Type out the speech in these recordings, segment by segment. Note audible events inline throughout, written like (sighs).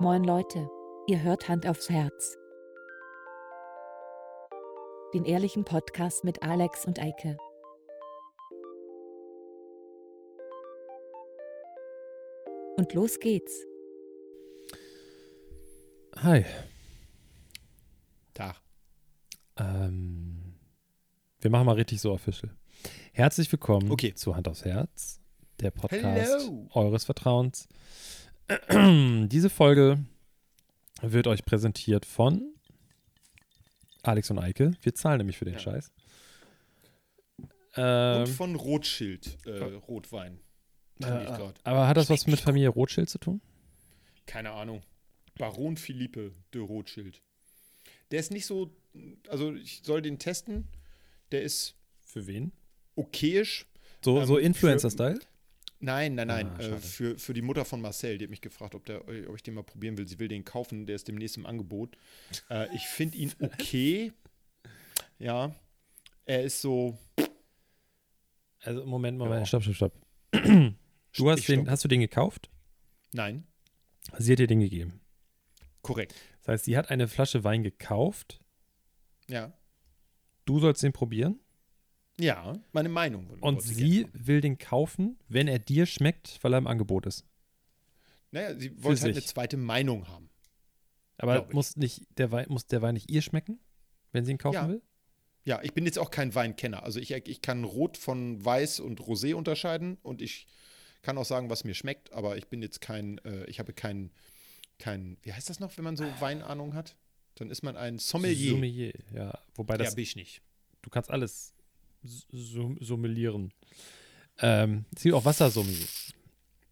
Moin Leute, ihr hört Hand aufs Herz. Den ehrlichen Podcast mit Alex und Eike. Und los geht's. Hi. Tag. Ähm, wir machen mal richtig so official. Herzlich willkommen Okay. zu Hand aufs Herz, der Podcast Hello. eures Vertrauens. Diese Folge wird euch präsentiert von Alex und Eike. Wir zahlen nämlich für den Ja. Scheiß. Ähm, Und von Rothschild, äh, Rotwein. Äh, aber hat das was mit Familie Rothschild zu tun? Keine Ahnung. Baron Philippe de Rothschild. Der ist nicht so, also ich soll den testen. Der ist Für wen? okayisch. So, Ähm, so Influencer-Style? Nein, nein, nein. Ah, äh, für, für die Mutter von Marcel, die hat mich gefragt, ob, der, ob ich den mal probieren will. Sie will den kaufen, der ist demnächst im Angebot. Äh, ich finde ihn (laughs) okay. Ja. Er ist so. Also, Moment, Moment, Ja. stopp, stopp, stopp. (clears throat) Du hast Ich den, stopp. hast du den gekauft? Nein, Sie hat dir den gegeben. korrekt. Das heißt, sie hat eine Flasche Wein gekauft. Ja. Du sollst den probieren. Ja, meine Meinung. Und sie will den kaufen, wenn er dir schmeckt, weil er im Angebot ist. Naja, sie wollte halt sich. eine zweite Meinung haben. Aber muss, nicht der Wein, muss der Wein nicht ihr schmecken, wenn sie ihn kaufen Ja. will? Ja, ich bin jetzt auch kein Weinkenner. Also ich, ich kann Rot von Weiß und Rosé unterscheiden und ich kann auch sagen, was mir schmeckt, aber ich bin jetzt kein, äh, ich habe kein, kein, wie heißt das noch, wenn man so Weinahnung hat? Dann ist man ein Sommelier. Sommelier, ja. Wobei ja, das, bin ich nicht. du kannst alles so, sommelieren. Ähm, es gibt auch Wassersommelier,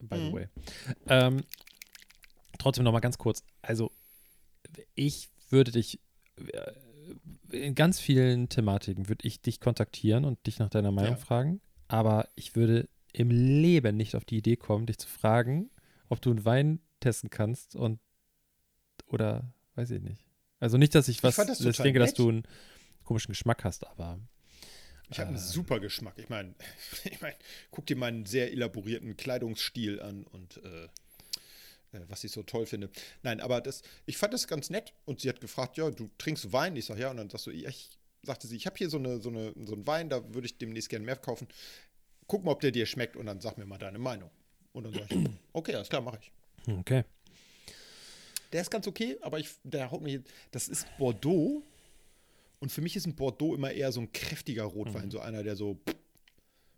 by the Mhm. way. Ähm, trotzdem noch mal ganz kurz. Also, ich würde dich äh, in ganz vielen Thematiken würde ich dich kontaktieren und dich nach deiner Meinung Ja. fragen, aber ich würde im Leben nicht auf die Idee kommen, dich zu fragen, ob du einen Wein testen kannst und oder weiß ich nicht. Also nicht, dass ich was dass ich total denke, dass nett. du einen komischen Geschmack hast, aber Ich habe einen Äh. super Geschmack. Ich meine, (laughs) ich mein, guck dir meinen sehr elaborierten Kleidungsstil an und äh, äh, was ich so toll finde. Nein, aber das, ich fand das ganz nett und sie hat gefragt, ja, du trinkst Wein? Ich sage ja und dann sagst du, ja, ich sagte sie, ich habe hier so, eine, so, eine, so einen Wein, da würde ich demnächst gerne mehr kaufen. Guck mal, ob der dir schmeckt und dann sag mir mal deine Meinung. Und dann sage ich, (clears throat) okay, alles klar, mache ich. okay. Der ist ganz okay, aber ich, der haut mich. Das ist Bordeaux. Und für mich ist ein Bordeaux immer eher so ein kräftiger Rotwein, Mhm. so einer, der so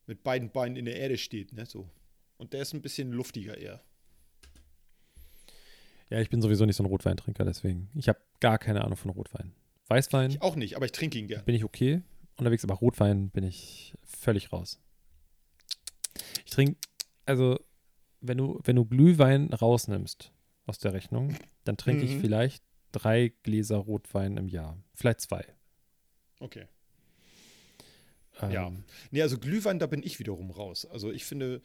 mit beiden Beinen in der Erde steht, ne? So. Und der ist ein bisschen luftiger eher. Ja, ich bin sowieso nicht so ein Rotweintrinker, deswegen. Ich habe gar keine Ahnung von Rotwein. Weißwein Ich auch nicht, aber ich trinke ihn gern. bin ich okay unterwegs, aber Rotwein bin ich völlig raus. Ich trinke, also, wenn du, wenn du Glühwein rausnimmst aus der Rechnung, dann trinke ich Mhm. vielleicht drei Gläser Rotwein im Jahr. Vielleicht zwei. Okay. Ähm, Ja. Nee, also Glühwein, da bin ich wiederum raus. Also ich finde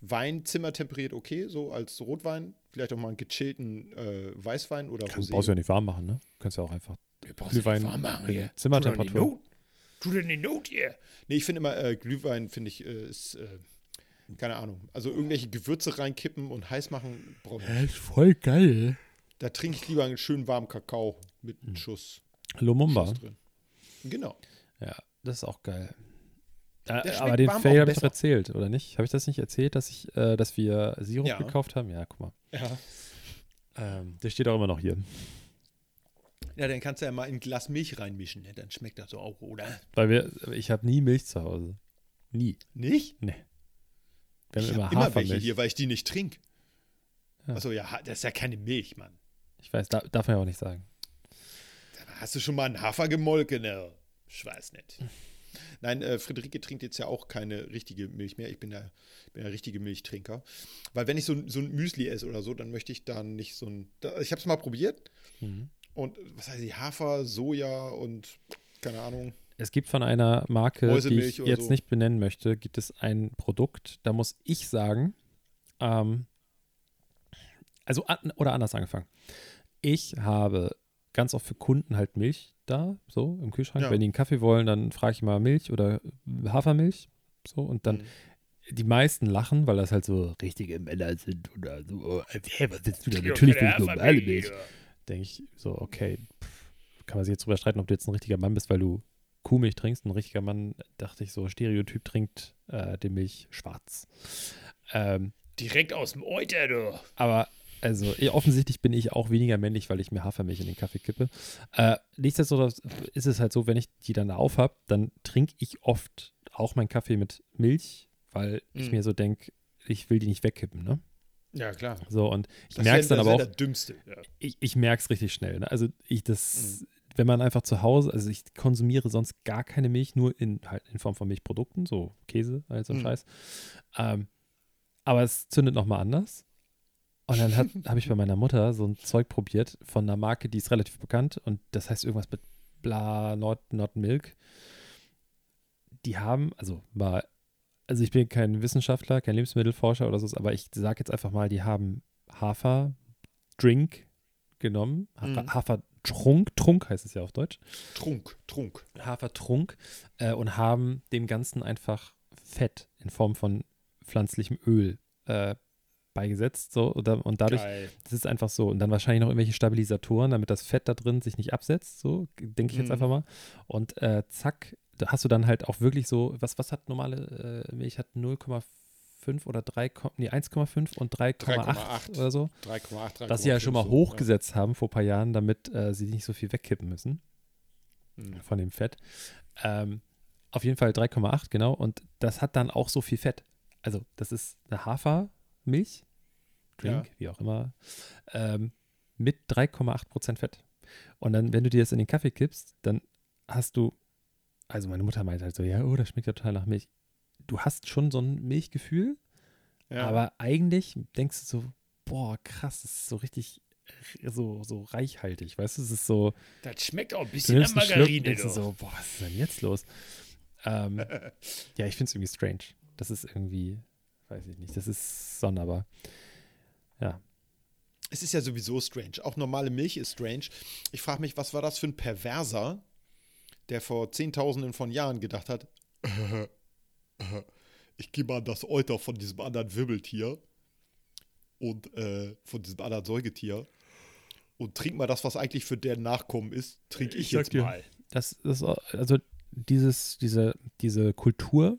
Wein zimmertemperiert okay, so als Rotwein. Vielleicht auch mal einen gechillten äh, Weißwein oder Du Rosé. brauchst ja nicht warm machen, ne? Du kannst ja auch einfach Wir brauchen Glühwein nicht warm machen hier. Zimmertemperatur. Tu denn die Not hier? Nee, ich finde immer, äh, Glühwein, finde ich, äh, ist, äh, keine Ahnung. Also irgendwelche Gewürze reinkippen und heiß machen, brauche ich nicht. ist voll geil. Da trinke ich lieber einen schönen warmen Kakao mit Hm. einem Schuss, Lumumba. Schuss drin. Genau. Ja, das ist auch geil. Äh, aber den Fail habe ich doch erzählt, oder nicht? Habe ich das nicht erzählt, dass ich, äh, dass wir Sirup Ja. gekauft haben? Ja, guck mal. Ja. Ähm, der steht auch immer noch hier. ja, dann kannst du ja mal in ein Glas Milch reinmischen, ne? dann schmeckt das so auch, oder? Weil wir, ich habe nie Milch zu Hause. Nie. Nicht? Nee. Wir Ich haben habe immer immer welche hier, weil ich die nicht trinke. Ja. Achso, ja, das ist ja keine Milch, Mann. Ich weiß, da, darf man ja auch nicht sagen. Hast du schon mal einen Hafer gemolken? Ne? Ich weiß nicht. Nein, äh, Friederike trinkt jetzt ja auch keine richtige Milch mehr. Ich bin ja, bin ja richtige Milchtrinker. Weil wenn ich so, ein- so ein Müsli esse oder so, dann möchte ich da nicht so ein. Da, ich habe es mal probiert. Mhm. Und was heißt die? Hafer, Soja und keine Ahnung. Es gibt von einer Marke, die ich jetzt so. nicht benennen möchte, gibt es ein Produkt, da muss ich sagen, ähm, also oder anders angefangen. Ich habe ganz oft für Kunden halt Milch da, so im Kühlschrank. Ja. Wenn die einen Kaffee wollen, dann frage ich mal Milch oder Hafermilch. So, und dann Mhm. die meisten lachen, weil das halt so richtige Männer sind oder so. Äh, Hä, was willst du da? Natürlich will ich normale Milch. Denke ich so, okay, pff, kann man sich jetzt drüber streiten, ob du jetzt ein richtiger Mann bist, weil du Kuhmilch trinkst. Ein richtiger Mann, dachte ich so, Stereotyp trinkt äh, die Milch schwarz. Ähm, Direkt aus dem Euter, du. aber also eh, offensichtlich bin ich auch weniger männlich, weil ich mir Hafermilch in den Kaffee kippe. Äh, nichtsdestotrotz ist es halt so, wenn ich die dann auf habe, dann trinke ich oft auch meinen Kaffee mit Milch, weil ich Mm. mir so denke, ich will die nicht wegkippen, ne? Ja, klar. So, und ich Das merke es dann das aber auch, der Dümmste. Ja. ich, ich merke es richtig schnell. Ne? Also ich das, wenn man einfach zu Hause, also ich konsumiere sonst gar keine Milch, nur in, halt in Form von Milchprodukten, so Käse, all so Mhm. Scheiß. Ähm, aber es zündet nochmal anders. Und dann habe ich bei meiner Mutter so ein Zeug probiert von einer Marke, die ist relativ bekannt und das heißt irgendwas mit bla, not, not Milk. Die haben, also war, also ich bin kein Wissenschaftler, kein Lebensmittelforscher oder so, aber ich sage jetzt einfach mal, die haben Hafer-Drink genommen, Hafer, Mhm. Hafertrunk, Trunk heißt es ja auf Deutsch, Trunk, Trunk. Hafertrunk äh, und haben dem Ganzen einfach Fett in Form von pflanzlichem Öl äh, beigesetzt. So, oder, und dadurch, Geil. das ist einfach so. Und dann wahrscheinlich noch irgendwelche Stabilisatoren, damit das Fett da drin sich nicht absetzt. So, denke ich jetzt Mhm. einfach mal. Und äh, zack, da hast du dann halt auch wirklich so, was, was hat normale äh, Milch? Hat 0,5 oder 3, nee, 1,5 und 3,8 3,8. oder so. 3,8, 3,5. Was sie ja schon mal so, hochgesetzt haben vor ein paar Jahren, damit äh, sie nicht so viel wegkippen müssen. Mhm. von dem Fett. Ähm, auf jeden Fall 3,8, genau. Und das hat dann auch so viel Fett. Also, das ist eine Hafermilch, Drink, Ja. wie auch immer, ähm, mit 3,8% Fett. Und dann, wenn du dir das in den Kaffee kippst, dann hast du, also meine Mutter meint halt so, ja, oh, das schmeckt ja total nach Milch. Du hast schon so ein Milchgefühl, Ja. aber eigentlich denkst du so, boah, krass, das ist so richtig so, so reichhaltig, weißt du, es ist so, das schmeckt auch ein bisschen nach Schluck, Margarine. doch. so, boah, was ist denn jetzt los? Ähm, (laughs) ja, ich finde es irgendwie strange. Das ist irgendwie, weiß ich nicht, das ist sonderbar. Ja, Es ist ja sowieso strange. Auch normale Milch ist strange. Ich frage mich, was war das für ein Perverser, der vor Zehntausenden von Jahren gedacht hat, (laughs) ich gehe mal das Euter von diesem anderen Wirbeltier und äh, von diesem anderen Säugetier und trink mal das, was eigentlich für deren Nachkommen ist, trinke ich, Ich sag jetzt dir. mal. das ist, also dieses, diese, diese Kultur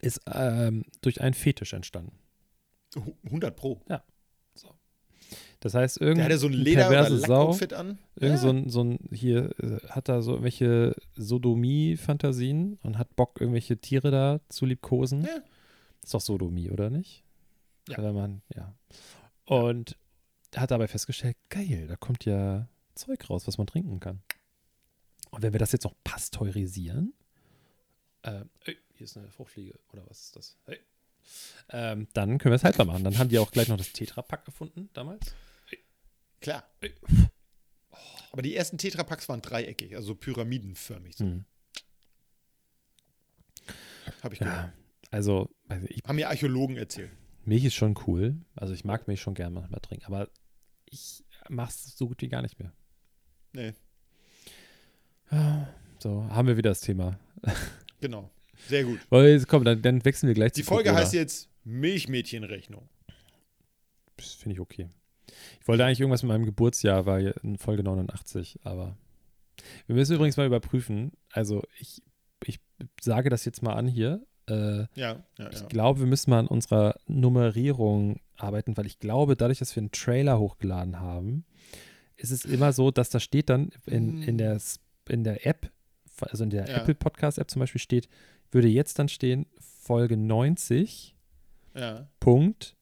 ist ähm, durch einen Fetisch entstanden. Hu- 100 Pro. Das heißt, Der irgendein hatte so ein Leder- oder perverse Sau, Lackoutfit an. irgend so ein, so ein, hier äh, hat da so irgendwelche Sodomie-Fantasien und hat Bock, irgendwelche Tiere da zu liebkosen. Ja. Ist doch Sodomie, oder nicht? Ja. Wenn man, ja. Und hat dabei festgestellt, geil, da kommt ja Zeug raus, was man trinken kann. Und wenn wir das jetzt noch pasteurisieren, äh, hier ist eine Fruchtfliege, oder was ist das? Hey. Ähm, dann können wir es haltbar machen. Dann haben die auch gleich noch das Tetrapack erfunden damals. Klar. Aber die ersten Tetrapacks waren dreieckig, also pyramidenförmig. So. Hm. Habe ich gehört. Ja, also, weiß ich, Haben mir Archäologen erzählt. Milch ist schon cool. Also ich mag Milch schon gerne manchmal trinken, aber ich mache es so gut wie gar nicht mehr. Nee, So, haben wir wieder das Thema. genau. Sehr gut. Weil, komm, dann, dann wechseln wir gleich Die zu Folge Corona. heißt jetzt Milchmädchenrechnung. Das finde ich okay. Ich wollte eigentlich irgendwas mit meinem Geburtsjahr, war in Folge 89, aber wir müssen übrigens mal überprüfen. Also ich, ich sage das jetzt mal an hier. Äh, Ja, ja, Ich ja. glaube, wir müssen mal an unserer Nummerierung arbeiten, weil ich glaube, dadurch, dass wir einen Trailer hochgeladen haben, ist es immer so, dass da steht dann in, in, der, S- in der App, also in der. Apple Podcast App zum Beispiel steht, würde jetzt dann stehen Folge 90, ja. Punkt,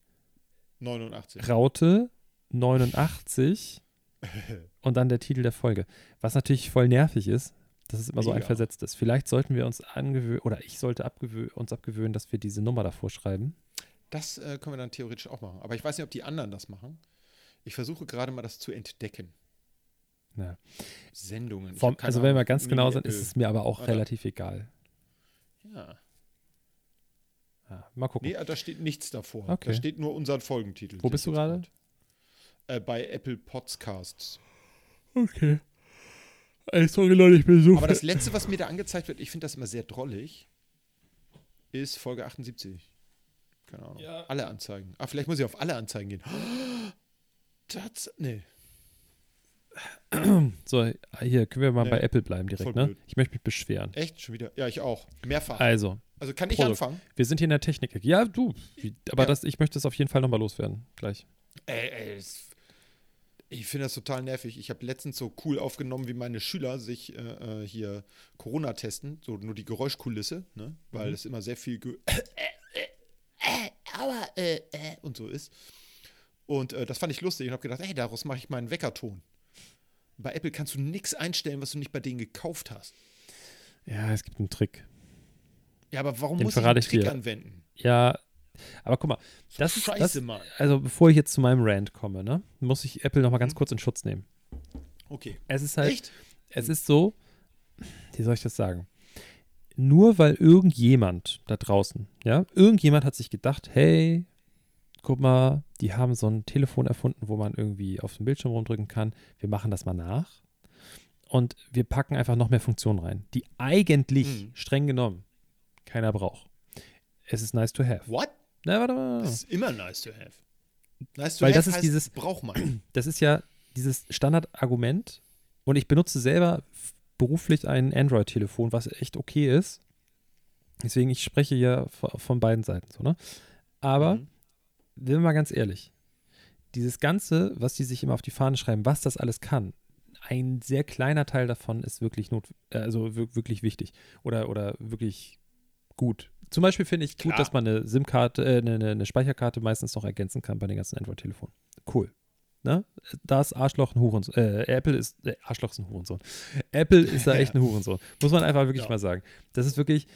89. Raute 89 (laughs) und dann der Titel der Folge. Was natürlich voll nervig ist, dass es immer so Mega. einversetzt ist. Vielleicht sollten wir uns angewöhnen, oder ich sollte abgewö uns abgewöhnen, dass wir diese Nummer davor schreiben. Das äh, können wir dann theoretisch auch machen. Aber ich weiß nicht, ob die anderen das machen. Ich versuche gerade mal das zu entdecken. Ja. Sendungen. Vom, also wenn wir ganz genau sind, ist es mir aber auch Warte. relativ egal. Ja. Ja, mal gucken. Nee, da steht nichts davor. Okay. Da steht nur unser Folgentitel. Wo bist du gerade? Äh, bei Apple Podcasts. Okay. Ey, sorry Leute, ich bin so Aber das letzte, was mir da angezeigt wird, ich finde das immer sehr drollig, ist Folge 78. Keine Ahnung. Ja. Alle Anzeigen. Ah, vielleicht muss ich auf alle Anzeigen gehen. (gasps) Das, nee. (clears throat) So, hier können wir mal Nee. bei Apple bleiben direkt, ne? Ich möchte mich beschweren. Echt? Schon wieder? Ja, ich auch. Mehrfach. Also, Also kann ich Produkt. anfangen? wir sind hier in der Technik. Ja, du. Aber Ja. Das, ich möchte es auf jeden Fall nochmal loswerden. Gleich. Ey, ey, es- ich finde das total nervig. Ich habe letztens so cool aufgenommen, wie meine Schüler sich äh, äh, hier Corona testen. So nur die Geräuschkulisse, ne? Weil Mhm. es immer sehr viel (coughs) aber äh, äh, und so ist. Und äh, das fand ich lustig und habe gedacht, ey, daraus mache ich meinen Weckerton. Bei Apple kannst du nichts einstellen, was du nicht bei denen gekauft hast. Ja, es gibt einen Trick. Ja, aber warum Den muss ich einen ich Trick dir. anwenden? Ja, aber guck mal, das ist Scheiße, das, also bevor ich jetzt zu meinem Rant komme, ne, muss ich Apple nochmal ganz Mhm. kurz in Schutz nehmen. Okay. Es ist halt, Echt? es ist so, wie soll ich das sagen? Nur weil irgendjemand da draußen, ja, irgendjemand hat sich gedacht, hey, guck mal, die haben so ein Telefon erfunden, wo man irgendwie auf den Bildschirm rumdrücken kann. Wir machen das mal nach. Und wir packen einfach noch mehr Funktionen rein, die eigentlich, Mhm. streng genommen, keiner braucht. Es ist nice to have. What? Na, warte mal. Das ist immer nice to have. Nice to Weil have das ist dieses- braucht man. (clears throat) das ist ja dieses Standardargument und ich benutze selber beruflich ein Android-Telefon, was echt okay ist. Deswegen, ich spreche ja von beiden Seiten so, ne? Aber, Mhm. Sind wir mal ganz ehrlich, dieses Ganze, was die sich immer auf die Fahne schreiben, was das alles kann, ein sehr kleiner Teil davon ist wirklich not, äh, also wir- wirklich wichtig oder, oder wirklich gut. Zum Beispiel finde ich gut, Klar. dass man eine SIM-Karte, äh, eine, eine- Speicherkarte meistens noch ergänzen kann bei den ganzen Android-Telefonen. Cool. Ne? Da ist Arschloch ein Hurensohn. Äh, Apple ist, äh, Arschloch ist ein Hurensohn. Apple ist da echt (laughs) ein Hurensohn. Muss man einfach wirklich Ja. mal sagen. Das ist wirklich,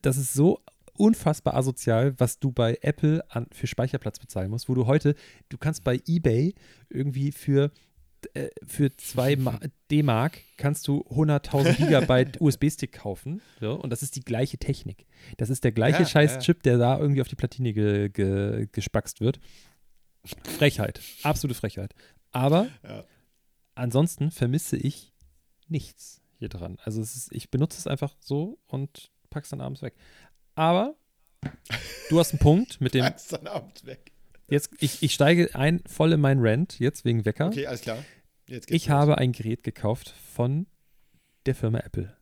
das ist so unfassbar asozial, was du bei Apple an, für Speicherplatz bezahlen musst, wo du heute, du kannst bei eBay irgendwie für äh, für 2 D-Mark kannst du 100.000 (laughs) Gigabyte USB-Stick kaufen. So, und das ist die gleiche Technik. Das ist der gleiche Ja, scheiß ja. Der da irgendwie auf die Platine ge, ge, gespackst wird. Frechheit. Absolute Frechheit. Aber Ja. ansonsten vermisse ich nichts hier dran. Also ist, ich benutze es einfach so und pack's dann abends weg. Aber du hast einen Punkt mit dem. (laughs) Dann abends weg. Jetzt, ich, ich steige ein voll in meinen Rant jetzt wegen Wecker. Okay, alles klar. Ich los. habe ein Gerät gekauft von der Firma Apple.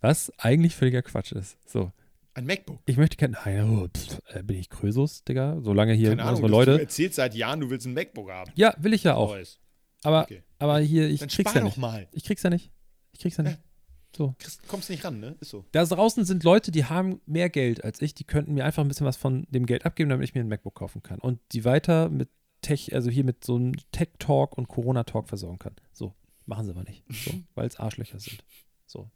Was eigentlich völliger Quatsch ist. So, ein MacBook. ich möchte kein. Nein, oh, pff, äh, bin ich Krösus, Digga? Solange hier Keine Ahnung, unsere du, du Leute. erzählst seit Jahren, du willst ein MacBook haben. Ja, will ich ja auch. Neues. Aber, Okay. aber hier, ich Dann krieg's ja nicht. mal. Ich krieg's ja nicht. Ich krieg's ja nicht. So. Kriegst, kommst nicht ran, ne? Ist so. Da draußen sind Leute, die haben mehr Geld als ich, die könnten mir einfach ein bisschen was von dem Geld abgeben, damit ich mir ein MacBook kaufen kann. Und die weiter mit Tech, also hier mit so einem Tech-Talk und Corona-Talk versorgen kann. So, machen sie aber nicht. So, (laughs) weil es Arschlöcher sind. So.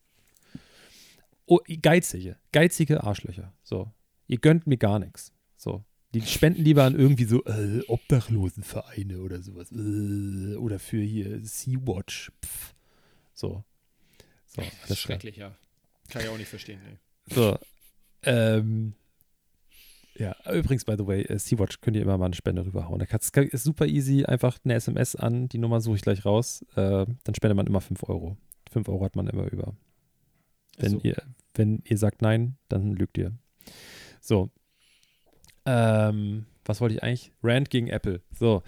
Oh, geizige, geizige Arschlöcher. So. Ihr gönnt mir gar nichts. So. Die spenden lieber an irgendwie so äh, Obdachlosenvereine oder sowas. Äh, oder für hier Sea-Watch. So. So, Das ist schrecklich, ja. Kann ich auch nicht verstehen, nee. So. Ähm, ja, übrigens, by the way, äh, Sea-Watch könnt ihr immer mal eine Spende rüberhauen. Da ist super easy, einfach eine SMS an, die Nummer suche ich gleich raus. Äh, dann spendet man immer 5 Euro. 5 Euro hat man immer über. Wenn, so. ihr, wenn ihr sagt nein, dann lügt ihr. So. Ähm, was wollte ich eigentlich? Rant gegen Apple. So.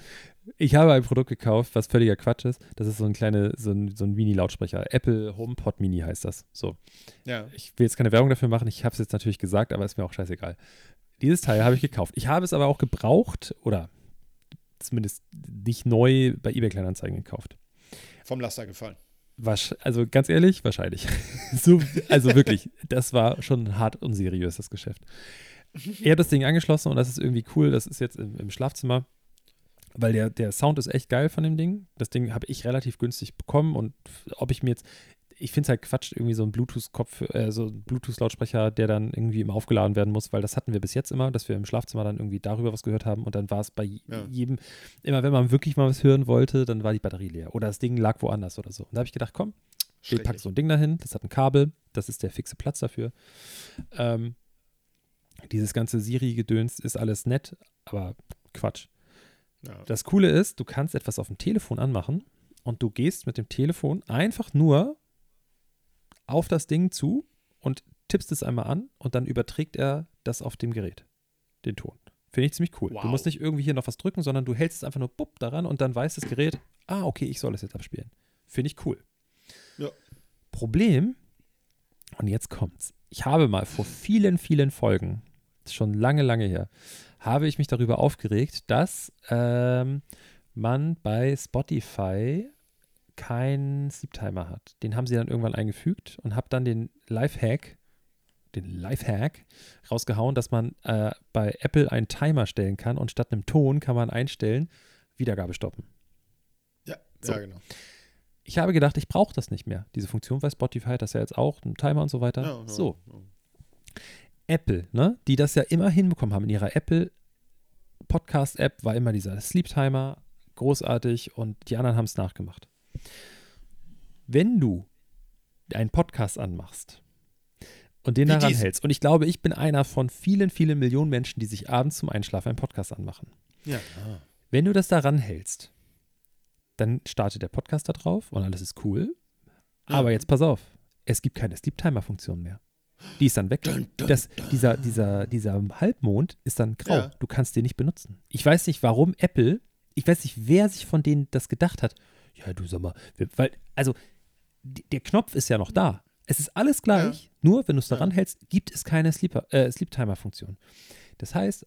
Ich habe ein Produkt gekauft, was völliger Quatsch ist. Das ist so ein kleiner, so ein, so ein Mini-Lautsprecher. Apple HomePod Mini heißt das. So. Ja. Ich will jetzt keine Werbung dafür machen, ich habe es jetzt natürlich gesagt, aber ist mir auch scheißegal. Dieses Teil habe ich gekauft. Ich habe es aber auch gebraucht oder zumindest nicht neu bei eBay Kleinanzeigen gekauft. Vom Laster gefallen. Wasch, also ganz ehrlich, wahrscheinlich. (laughs) so, also wirklich, das war schon hart unseriös, das Geschäft. Ich habe das Ding angeschlossen und das ist irgendwie cool. Das ist jetzt im, im Schlafzimmer, weil der, der Sound ist echt geil von dem Ding. Das Ding habe ich relativ günstig bekommen und ob ich mir jetzt, ich finde es halt Quatsch, irgendwie so ein Bluetooth-Kopf, äh, so ein Bluetooth-Lautsprecher, der dann irgendwie immer aufgeladen werden muss, weil das hatten wir bis jetzt immer, dass wir im Schlafzimmer dann irgendwie darüber was gehört haben und dann war es bei Ja. jedem, immer wenn man wirklich mal was hören wollte, dann war die Batterie leer oder das Ding lag woanders oder so. Und da habe ich gedacht, komm, ich packe so ein Ding dahin, das hat ein Kabel, das ist der fixe Platz dafür. Ähm, dieses ganze Siri-Gedöns ist alles nett, aber Quatsch. Ja. Das Coole ist, du kannst etwas auf dem Telefon anmachen und du gehst mit dem Telefon einfach nur auf das Ding zu und tippst es einmal an und dann überträgt er das auf dem Gerät, den Ton. Finde ich ziemlich cool. Wow. Du musst nicht irgendwie hier noch was drücken, sondern du hältst es einfach nur bupp daran und dann weiß das Gerät, ah, okay, ich soll es jetzt abspielen. Finde ich cool. Ja. Problem, und jetzt kommt's. Ich habe mal vor vielen, vielen Folgen, schon lange, lange her, habe ich mich darüber aufgeregt, dass ähm, man bei Spotify keinen Sleep-Timer hat. Den haben sie dann irgendwann eingefügt und habe dann den Lifehack, den Lifehack rausgehauen, dass man äh, bei Apple einen Timer stellen kann und statt einem Ton kann man einstellen, Wiedergabe stoppen. Ja, So. ja genau. Ich habe gedacht, ich brauche das nicht mehr, diese Funktion, weil Spotify hat das ja jetzt auch, einen Timer und so weiter. Ja, ja, so. Apple, ne, die das ja immer hinbekommen haben in ihrer Apple Podcast-App, war immer dieser Sleep-Timer, großartig und die anderen haben es nachgemacht. Wenn du einen Podcast anmachst und den Wie daran diesen. hältst, und ich glaube, ich bin einer von vielen, vielen Millionen Menschen, die sich abends zum Einschlafen einen Podcast anmachen. Ja. Wenn du das daran hältst, dann startet der Podcast da drauf und alles ist cool. Aber Ja. jetzt pass auf, es gibt keine Sleep-Timer-Funktion mehr. Die ist dann weg. Das, dieser, dieser, dieser Halbmond ist dann grau. Ja. Du kannst den nicht benutzen. Ich weiß nicht, warum Apple, ich weiß nicht, wer sich von denen das gedacht hat. Ja, du sag mal, weil, also, der Knopf ist ja noch da. Es ist alles gleich, nur wenn du es daran hältst, gibt es keine äh, Sleep-Timer-Funktion. Das heißt,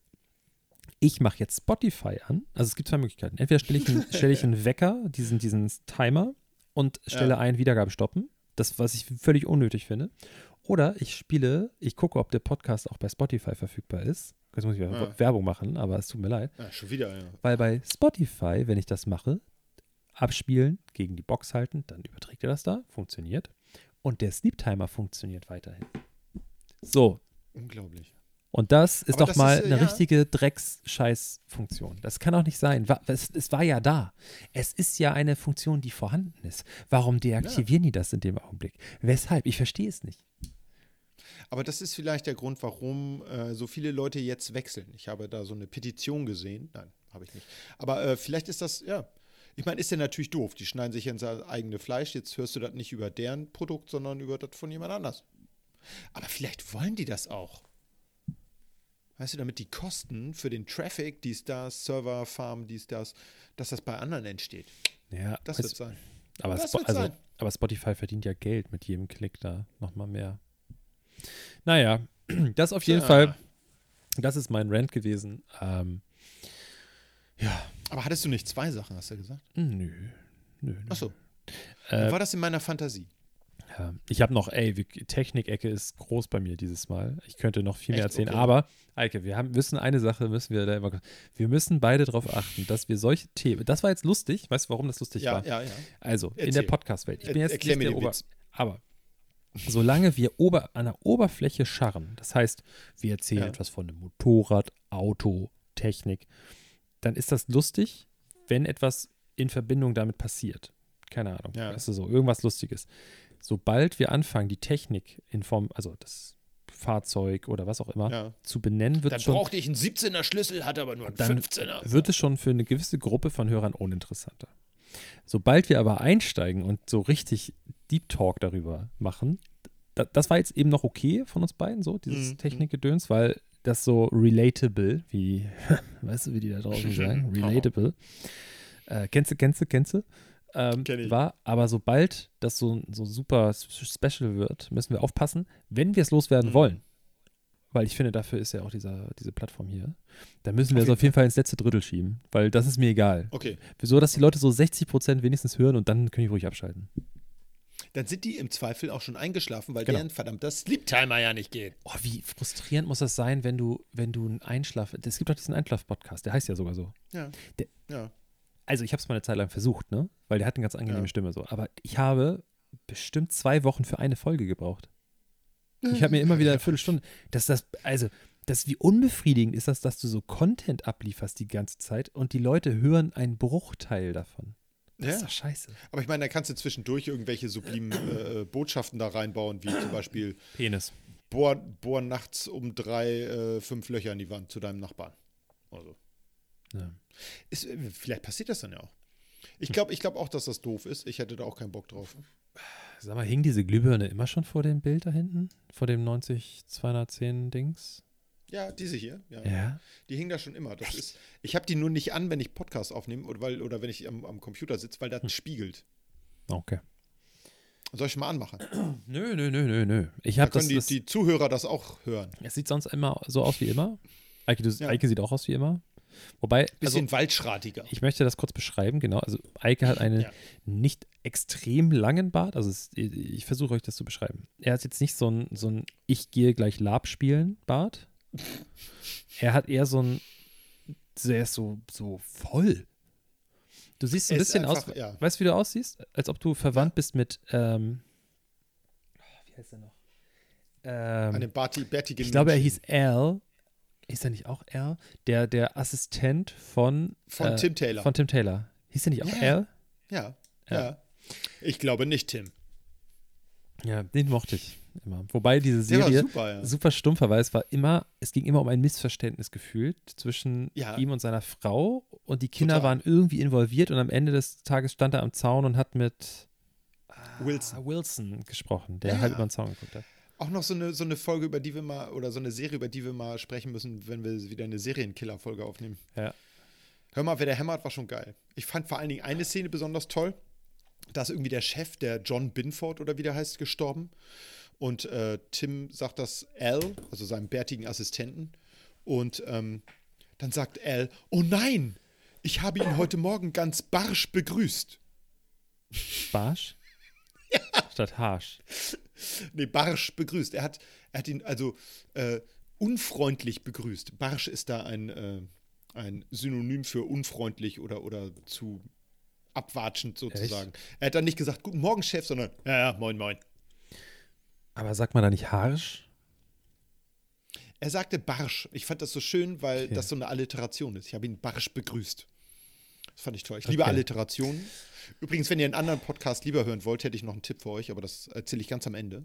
ich mache jetzt Spotify an. Also es gibt zwei Möglichkeiten. Entweder stelle ich, einen- (laughs) stelle ich einen Wecker, diesen, diesen Timer, und stelle Ja. ein Wiedergabe stoppen. Das, was ich völlig unnötig finde. Oder ich spiele, ich gucke, ob der Podcast auch bei Spotify verfügbar ist. Jetzt muss ich Ja. Werbung machen, aber es tut mir leid. ja, schon wieder, ja. Weil bei Spotify, wenn ich das mache, abspielen, gegen die Box halten, dann überträgt er das da, funktioniert. Und der Sleep Timer funktioniert weiterhin. So, Unglaublich. und das ist Aber doch das mal ist, äh, eine ja. richtige Drecks-Scheiß-Funktion. Das kann auch nicht sein. Es, es war ja da. Es ist ja eine Funktion, die vorhanden ist. Warum deaktivieren die das in dem Augenblick? Weshalb? Ich verstehe es nicht. Aber das ist vielleicht der Grund, warum äh, so viele Leute jetzt wechseln. Ich habe da so eine Petition gesehen. Nein, habe ich nicht. Aber äh, vielleicht ist das, ja. Ich meine, ist ja natürlich doof. Die schneiden sich ins eigene Fleisch. Jetzt hörst du das nicht über deren Produkt, sondern über das von jemand anders. Aber vielleicht wollen die das auch. Weißt du, damit die Kosten für den Traffic, dies, das, Server, Farm, dies, das, dass das bei anderen entsteht. Ja, Das wird sein. aber, das wird also, sein. aber Spotify verdient ja Geld mit jedem Klick da nochmal mehr. Naja, (clears throat) das auf jeden Tja. Fall, das ist mein Rant gewesen. Ähm, ja, Aber hattest du nicht zwei Sachen, hast du gesagt? nö. Nö, nö. Achso. Äh, war das in meiner Fantasie? Ja, ich habe noch, ey, Technik-Ecke ist groß bei mir dieses Mal. Ich könnte noch viel mehr Echt? erzählen, Okay. aber, Eike, wir haben, müssen eine Sache, müssen wir da immer, wir müssen beide darauf achten, dass wir solche Themen, das war jetzt lustig, weißt du, warum das lustig Ja, war? ja, ja. Also, in Erzähl. der Podcast-Welt. Ich bin jetzt nicht der Ober, Witz. aber solange wir ober, an der Oberfläche scharren, das heißt, wir erzählen Ja. etwas von einem Motorrad, Auto, Technik, dann ist das lustig, wenn etwas in Verbindung damit passiert. Keine Ahnung, Ja. weißt du so, irgendwas Lustiges. Sobald wir anfangen, die Technik in Form, also das Fahrzeug oder was auch immer, Ja. zu benennen, wird Dann schon, brauchte ich einen 17er Schlüssel, hat aber nur einen Dann 15er. wird es schon für eine gewisse Gruppe von Hörern uninteressanter. Sobald wir aber einsteigen und so richtig Deep Talk darüber machen, da, das war jetzt eben noch okay von uns beiden, so, dieses Mhm. Technikgedöns, weil das so relatable, wie, (laughs) weißt du, wie die da draußen (laughs) sagen, relatable, äh, kennst du, kennst du, kennst du, ähm, war, aber sobald das so, so super special wird, müssen wir aufpassen, wenn wir es loswerden Mhm. wollen, weil ich finde, dafür ist ja auch dieser, diese Plattform hier, dann müssen wir Auf es jeden auf jeden Fall ins letzte Drittel schieben, weil das ist mir egal. Okay, So, dass die Leute so 60 Prozent wenigstens hören und dann können die ruhig abschalten. dann sind die im Zweifel auch schon eingeschlafen, weil Genau. deren verdammter Sleep-Timer ja nicht geht. Oh, wie frustrierend muss das sein, wenn du, wenn du einen Einschlaf, es gibt doch diesen Einschlaf-Podcast, der heißt ja sogar so. Ja. Der- ja. Also ich habe es mal eine Zeit lang versucht, ne? Weil der hat eine ganz angenehme Ja. Stimme so. Aber ich habe bestimmt zwei Wochen für eine Folge gebraucht. Ich habe mir immer wieder eine Viertelstunde. Das ist das, also, das wie unbefriedigend ist das, dass du so Content ablieferst die ganze Zeit und die Leute hören einen Bruchteil davon. Das ist Ja. doch scheiße. Aber ich meine, da kannst du zwischendurch irgendwelche sublimen äh, äh, Botschaften da reinbauen, wie zum Beispiel Penis. bohr, bohr nachts um drei, äh, fünf Löcher in die Wand zu deinem Nachbarn. Also. Ja. Ist, äh, vielleicht passiert das dann ja auch. Ich glaube ich glaub auch, dass das doof ist. Ich hätte da auch keinen Bock drauf. Sag mal, hing diese Glühbirne immer schon vor dem Bild da hinten? Vor dem 90 210 Dings? Ja, diese hier. Ja. Ja. Die hing da schon immer. Das ist, ich habe die nur nicht an, wenn ich Podcast aufnehme oder, weil, oder wenn ich am, am Computer sitze, weil das spiegelt. Okay. Soll ich mal anmachen? Nö, nö, nö, nö, nö. Ich Da habe das, können die, das die Zuhörer das auch hören. es sieht sonst immer so aus wie immer. Eike, du, Ja. Eike sieht auch aus wie immer. Wobei, Bisschen also, waldschratiger. ich möchte das kurz beschreiben, genau. Also Eike hat einen Ja. nicht extrem langen Bart. Also es, ich versuche euch das zu beschreiben. Er hat jetzt nicht so ein, so ein Ich gehe gleich Lab spielen Bart. Er hat eher so ein, der ist so, so voll. Du siehst so ein Er bisschen einfach- aus, ja. weißt du, wie du aussiehst? Als ob du verwandt bist mit, ähm, wie heißt er noch? Ähm, Eine Barty, bärtigen ich glaube, er hieß Al. Ist er nicht auch Al? Der, der Assistent von, Von äh, Tim Taylor. Von Tim Taylor. Hieß er nicht auch Ja. Al? ja, Ja. ja, Ich glaube nicht, Tim. Ja, den mochte ich immer. Wobei diese Serie super, ja. super stumpf war, weil es war immer, es ging immer um ein Missverständnis gefühlt zwischen Ja. ihm und seiner Frau und die Kinder Total. waren irgendwie involviert und am Ende des Tages stand er am Zaun und hat mit Wilson. Ah, Wilson gesprochen, der Ja. halt über den Zaun geguckt hat. Auch noch so eine, so eine Folge, über die wir mal, oder so eine Serie, über die wir mal sprechen müssen, wenn wir wieder eine Serienkiller-Folge aufnehmen. Ja. Hör mal, wer der hämmert, war schon geil. Ich fand vor allen Dingen eine Szene besonders toll. Da ist irgendwie der Chef, der John Binford oder wie der heißt, gestorben. Und äh, Tim sagt das Al, also seinem bärtigen Assistenten. Und ähm, dann sagt Al, oh nein, ich habe ihn heute Morgen ganz barsch begrüßt. Barsch? (laughs) Statt harsch. (laughs) Nee, barsch begrüßt. Er hat, er hat ihn also äh, unfreundlich begrüßt. Barsch ist da ein, äh, ein Synonym für unfreundlich oder, oder zu abwatschend sozusagen. Er hat dann nicht gesagt, guten Morgen, Chef, sondern ja, ja, moin, moin. Aber sagt man da nicht harsch? Er sagte barsch. Ich fand das so schön, weil Okay. das so eine Alliteration ist. Ich habe ihn barsch begrüßt. Das fand ich toll. Ich liebe Okay. Alliterationen. Übrigens, wenn ihr einen anderen Podcast lieber hören wollt, hätte ich noch einen Tipp für euch, aber das erzähle ich ganz am Ende.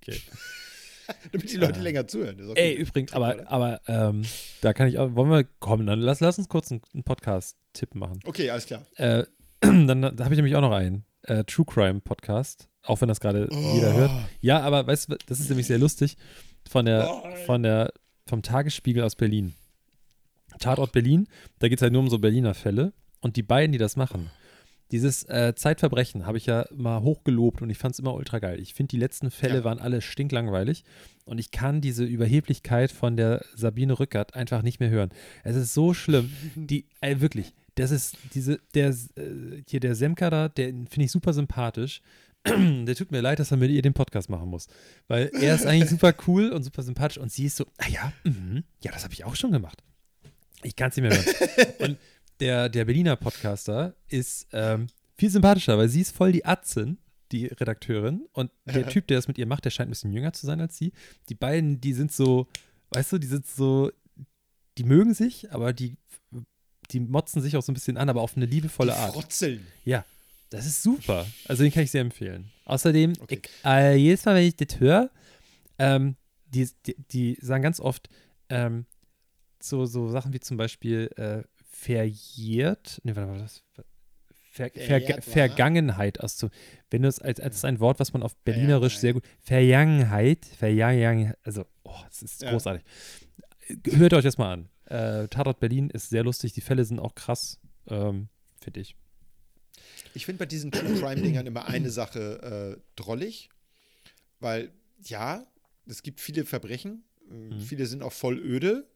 Okay. (laughs) Damit die Leute länger zuhören. Das ist auch Ey, übrigens, aber, oder? aber ähm, da kann ich auch, wollen wir kommen, dann lass, lass uns kurz einen, einen Podcast-Tipp machen. Okay, alles klar. Äh, (clears throat) dann da habe ich nämlich auch noch einen. Äh, True Crime Podcast, auch wenn das gerade jeder hört. Ja, aber weißt du, das ist nämlich sehr lustig. Von der, Nein. von der, vom Tagesspiegel aus Berlin. Tatort Berlin, da geht es halt nur um so Berliner Fälle. Und die beiden, die das machen, dieses äh, Zeitverbrechen habe ich ja mal hochgelobt und ich fand es immer ultra geil. Ich finde, die letzten Fälle Ja. waren alle stinklangweilig und ich kann diese Überheblichkeit von der Sabine Rückert einfach nicht mehr hören. Es ist so schlimm. (laughs) Die, ey, wirklich, das ist diese, der, äh, hier der Semker da, der finde ich super sympathisch. (clears throat) der tut mir leid, dass er mit ihr den Podcast machen muss. Weil er ist eigentlich super cool und super sympathisch und sie ist so, ah ja, mhm, ja, das habe ich auch schon gemacht. Ich kann es nicht mehr hören. (laughs) und der, der Berliner Podcaster ist ähm, viel sympathischer, weil sie ist voll die Atzin, die Redakteurin. Und der (laughs) Typ, der das mit ihr macht, der scheint ein bisschen jünger zu sein als sie. Die beiden, die sind so, weißt du, die sind so, die mögen sich, aber die, die motzen sich auch so ein bisschen an, aber auf eine liebevolle Die Art. Frotzeln. Ja, das ist super. Also den kann ich sehr empfehlen. Außerdem, Okay. ich, äh, jedes Mal, wenn ich das höre, ähm, die, die, die sagen ganz oft ähm, so, so Sachen wie zum Beispiel äh, verjährt, nee, warte mal, was? Ver, ver? Vergangenheit auszu. Wenn du es als, als ein Wort, was man auf Berlinerisch sehr gut. Vergangenheit, Vergangenheit, also, oh, das ist Ja. großartig. Hört euch das mal an. Äh, Tatort Berlin ist sehr lustig, die Fälle sind auch krass, ähm, finde ich. Ich finde bei diesen True Crime-Dingern immer eine Sache äh, drollig, weil ja, es gibt viele Verbrechen, Mhm. viele sind auch voll öde,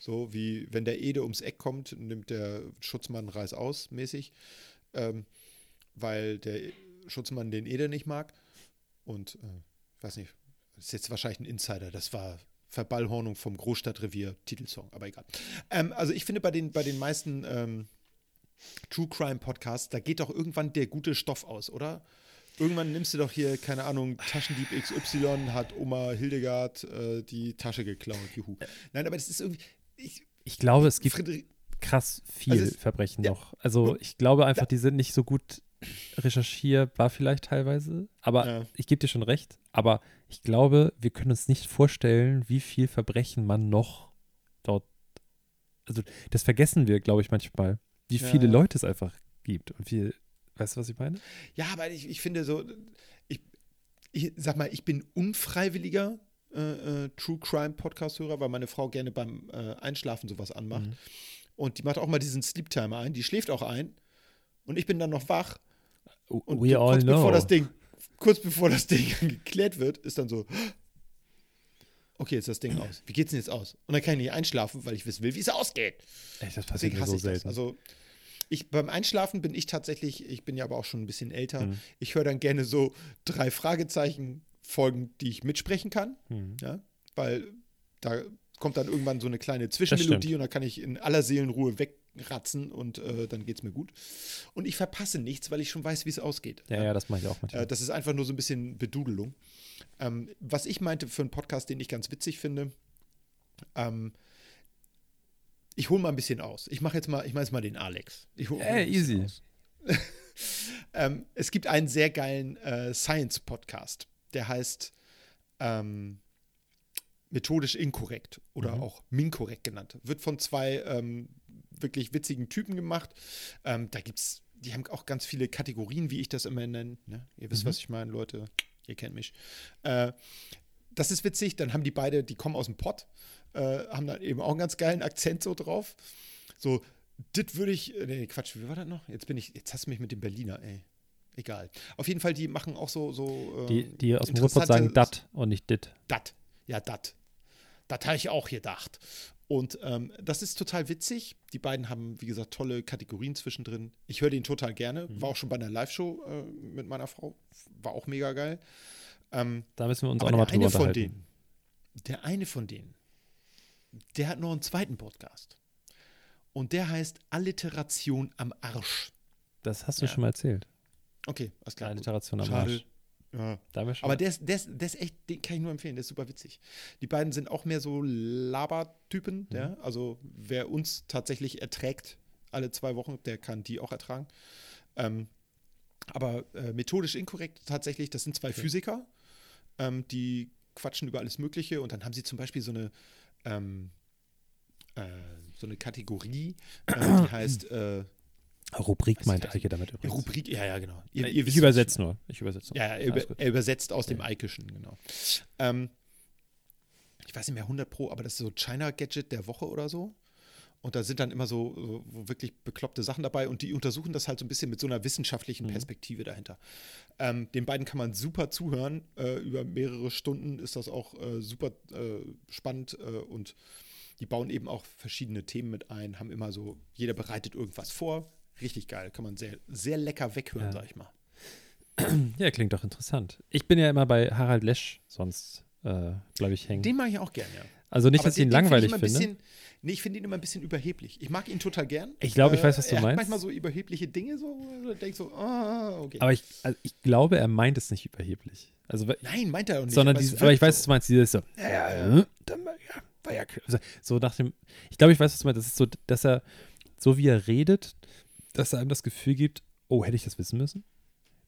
so wie wenn der Ede ums Eck kommt, nimmt der Schutzmann Reis aus, mäßig, ähm, weil der Schutzmann den Ede nicht mag und äh, weiß nicht, das ist jetzt wahrscheinlich ein Insider, das war Verballhornung vom Großstadtrevier Titelsong, aber egal. Ähm, also ich finde bei den, bei den meisten ähm, True Crime Podcasts, da geht doch irgendwann der gute Stoff aus, oder? Irgendwann nimmst du doch hier, keine Ahnung, Taschendieb XY hat Oma Hildegard äh, die Tasche geklaut. Juhu. Nein, aber das ist irgendwie. Ich, Ich glaube, es gibt Friedrich, krass viel Also es- Verbrechen ja. noch. Also ich glaube einfach, die sind nicht so gut recherchierbar vielleicht teilweise. Aber Ja. ich gebe dir schon recht. Aber ich glaube, wir können uns nicht vorstellen, wie viel Verbrechen man noch dort. Also das vergessen wir, glaube ich, manchmal, wie Ja. viele Leute es einfach gibt und wie. Weißt du, was ich meine? ja, aber ich, ich finde so, ich, ich sag mal, ich bin unfreiwilliger äh, äh, True Crime Podcast-Hörer, weil meine Frau gerne beim äh, Einschlafen sowas anmacht. Mhm. Und die macht auch mal diesen Sleep Timer ein. Die schläft auch ein. Und ich bin dann noch wach. Und We all kurz know. bevor das Ding, kurz bevor das Ding (laughs) geklärt wird, ist dann so. Okay, jetzt ist das Ding aus. Wie geht's denn jetzt aus? Und dann kann ich nicht einschlafen, weil ich wissen will, wie es ausgeht. Echt, das passiert Deswegen hasse so ich das. selten. Also ich beim Einschlafen bin ich tatsächlich, ich bin ja aber auch schon ein bisschen älter. Mhm. Ich höre dann gerne so drei Fragezeichen Folgen, die ich mitsprechen kann, Mhm. ja, weil da kommt dann irgendwann so eine kleine Zwischenmelodie und da kann ich in aller Seelenruhe wegratzen und äh, dann geht's mir gut. Und ich verpasse nichts, weil ich schon weiß, wie es ausgeht. Ja, ja, das mache ich auch manchmal. Äh, das ist einfach nur so ein bisschen Bedudelung. Ähm, was ich meinte für einen Podcast, den ich ganz witzig finde, ähm, ich hole mal ein bisschen aus. Ich mache jetzt mal, ich mache jetzt mal den Alex. Ich hol mal Ey, ein bisschen easy. (laughs) ähm, es gibt einen sehr geilen äh, Science-Podcast, der heißt ähm, Methodisch inkorrekt oder Mhm. auch Minkorrekt genannt. Wird von zwei ähm, wirklich witzigen Typen gemacht. Ähm, da gibt's, die haben auch ganz viele Kategorien, wie ich das immer nenne. Ne? Ihr wisst, Mhm. was ich meine, Leute. Ihr kennt mich. Äh, das ist witzig. Dann haben die beide, die kommen aus dem Pott, äh, haben dann eben auch einen ganz geilen Akzent so drauf. So, das würde ich. äh, Nee, Quatsch, wie war das noch? Jetzt bin ich, jetzt hast du mich mit dem Berliner, ey. Egal. Auf jeden Fall, die machen auch so. so die, ähm, die aus dem Ruhrpott sagen dat und nicht dit. Dat. Ja, dat. Das habe ich auch gedacht. Und ähm, das ist total witzig. Die beiden haben, wie gesagt, tolle Kategorien zwischendrin. Ich höre den total gerne. Mhm. War auch schon bei einer Live-Show äh, mit meiner Frau. War auch mega geil. Ähm, Da müssen wir uns auch nochmal drüber eine von denen, der eine von denen, der hat noch einen zweiten Podcast. Und der heißt Alliteration am Arsch. Das hast du Ja. schon mal erzählt. Okay, alles klar. Alliteration am. Arsch. Ja. Da haben wir schon. Aber der ist, der, ist, der ist echt, den kann ich nur empfehlen, der ist super witzig. Die beiden sind auch mehr so Labertypen, Mhm. ja. Also wer uns tatsächlich erträgt, alle zwei Wochen, der kann die auch ertragen. Ähm, aber äh, methodisch inkorrekt tatsächlich, das sind zwei Physiker, ähm, die quatschen über alles Mögliche und dann haben sie zum Beispiel so eine ähm, äh, so eine Kategorie, äh, die heißt äh, Rubrik meint ich Eike damit übrigens. Rubrik, ja, ja, genau. Ihr, ich ihr was übersetze nur. Ich übersetze nur. ja, er, über, er übersetzt aus dem Eikischen, genau. Ähm, ich weiß nicht mehr 100 Pro, aber das ist so China Gadget der Woche oder so. Und da sind dann immer so, so wirklich bekloppte Sachen dabei und die untersuchen das halt so ein bisschen mit so einer wissenschaftlichen Mhm. Perspektive dahinter. Ähm, den beiden kann man super zuhören. Äh, über mehrere Stunden ist das auch äh, super äh, spannend äh, und die bauen eben auch verschiedene Themen mit ein, haben immer so, jeder bereitet irgendwas vor. Richtig geil, kann man sehr, sehr lecker weghören, Ja. sag ich mal. Ja, klingt doch interessant. Ich bin ja immer bei Harald Lesch, sonst äh, bleibe ich hängen. Den mag ich auch gern, ja. also nicht, Aber dass ich ihn den- den find langweilig immer ein finde. Bisschen, nee, ich finde ihn immer ein bisschen überheblich. Ich mag ihn total gern. Ich glaube, ich weiß, was du er meinst. Manchmal so überhebliche Dinge, so, denkst so, ah, okay. Aber ich, also ich glaube, er meint es nicht überheblich. Also, Nein, meint er auch nicht. sondern es dieses, aber ich weiß, was du meinst, dieses so, ja, ja, dann war ja, so nach dem, ich glaube, ich weiß, was du meinst, das ist so, dass er, so wie er redet, dass er einem das Gefühl gibt, oh, hätte ich das wissen müssen?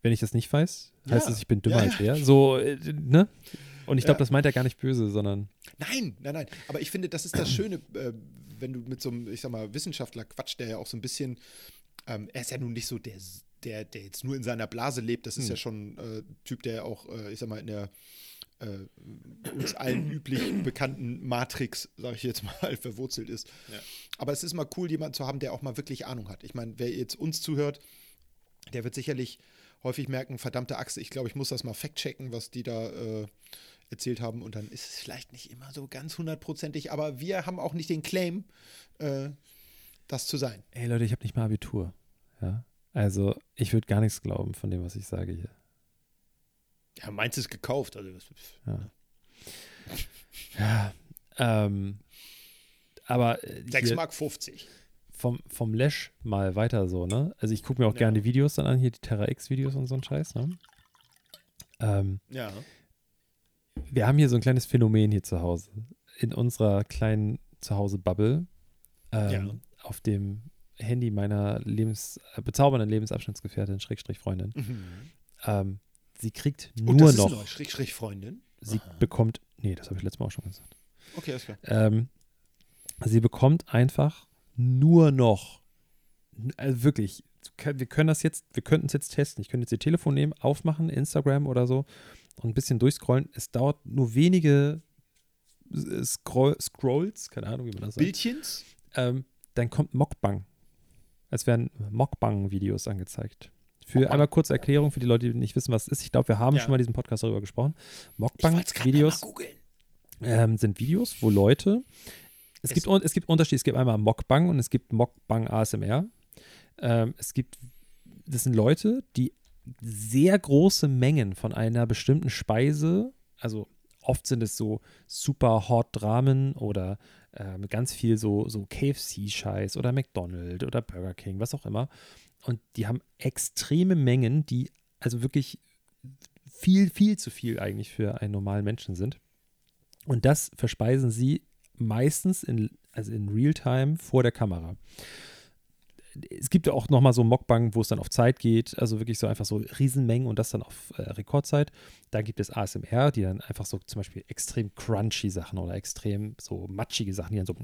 Wenn ich das nicht weiß, heißt Ja. es, ich bin dümmer Ja, als ja. er. So, äh, ne? Und ich glaube, Ja. das meint er gar nicht böse, sondern, Nein, nein, nein. Aber ich finde, das ist das Schöne, äh, wenn du mit so einem, ich sag mal, Wissenschaftler quatscht, der ja auch so ein bisschen, ähm, er ist ja nun nicht so der, der, der jetzt nur in seiner Blase lebt. Das ist Hm. ja schon äh, ein Typ, der auch, äh, ich sag mal, in der äh, uns allen üblich bekannten Matrix, sage ich jetzt mal, (laughs) verwurzelt ist. Ja. Aber es ist mal cool, jemanden zu haben, der auch mal wirklich Ahnung hat. Ich meine, wer jetzt uns zuhört, der wird sicherlich häufig merken, verdammte Achse, ich glaube, ich muss das mal fact-checken, was die da äh, erzählt haben. Und dann ist es vielleicht nicht immer so ganz hundertprozentig, aber wir haben auch nicht den Claim, äh, das zu sein. ey Leute, ich habe nicht mal Abitur. Ja. Also, ich würde gar nichts glauben von dem, was ich sage hier. Ja, meins ist gekauft. Also, Ja. Ja. Ähm, aber äh, 6 hier Mark 50. vom, vom Lash mal weiter so, ne? Also ich gucke mir auch Ja. gerne die Videos dann an, hier die Terra X-Videos und so ein Scheiß, ne? Ähm, Ja. wir haben hier so ein kleines Phänomen hier zu Hause. In unserer kleinen Zuhause-Bubble. Ähm, Ja. Auf dem Handy meiner Lebens, äh, bezaubernden Lebensabschnittsgefährtin, Schrägstrich Freundin. Mhm. Ähm, sie kriegt Und nur das noch, ist neu. Schräg, Schräg Freundin. sie Aha. bekommt, nee, das habe ich letztes Mal auch schon gesagt. Okay, alles klar. Ähm, sie bekommt einfach nur noch, also wirklich, wir können das jetzt, wir könnten es jetzt testen. Ich könnte jetzt ihr Telefon nehmen, aufmachen, Instagram oder so und ein bisschen durchscrollen. Es dauert nur wenige äh, Scroll, Scrolls, keine Ahnung, wie man das sagt, Bildchens? ähm, dann kommt Mockbang. Es werden Mockbang-Videos angezeigt. Für einmal kurze Erklärung für die Leute, die nicht wissen, was es ist. Ich glaube, wir haben Ja. schon mal in diesem Podcast darüber gesprochen. Mockbang-Videos ähm, sind Videos, wo Leute. Es, Es- gibt, es gibt Unterschiede. Es gibt einmal Mockbang und es gibt Mockbang ASMR. Ähm, es gibt, das sind Leute, die sehr große Mengen von einer bestimmten Speise, also oft sind es so super Hot Ramen oder ähm, ganz viel so, so KFC-Scheiß oder McDonald's oder Burger King, was auch immer. Und die haben extreme Mengen, die also wirklich viel, viel zu viel eigentlich für einen normalen Menschen sind. Und das verspeisen sie meistens in, also in Realtime vor der Kamera. Es gibt ja auch nochmal so Mockbang, wo es dann auf Zeit geht, also wirklich so einfach so Riesenmengen und das dann auf äh, Rekordzeit. Dann gibt es ASMR, die dann einfach so zum Beispiel extrem crunchy Sachen oder extrem so matschige Sachen, die dann so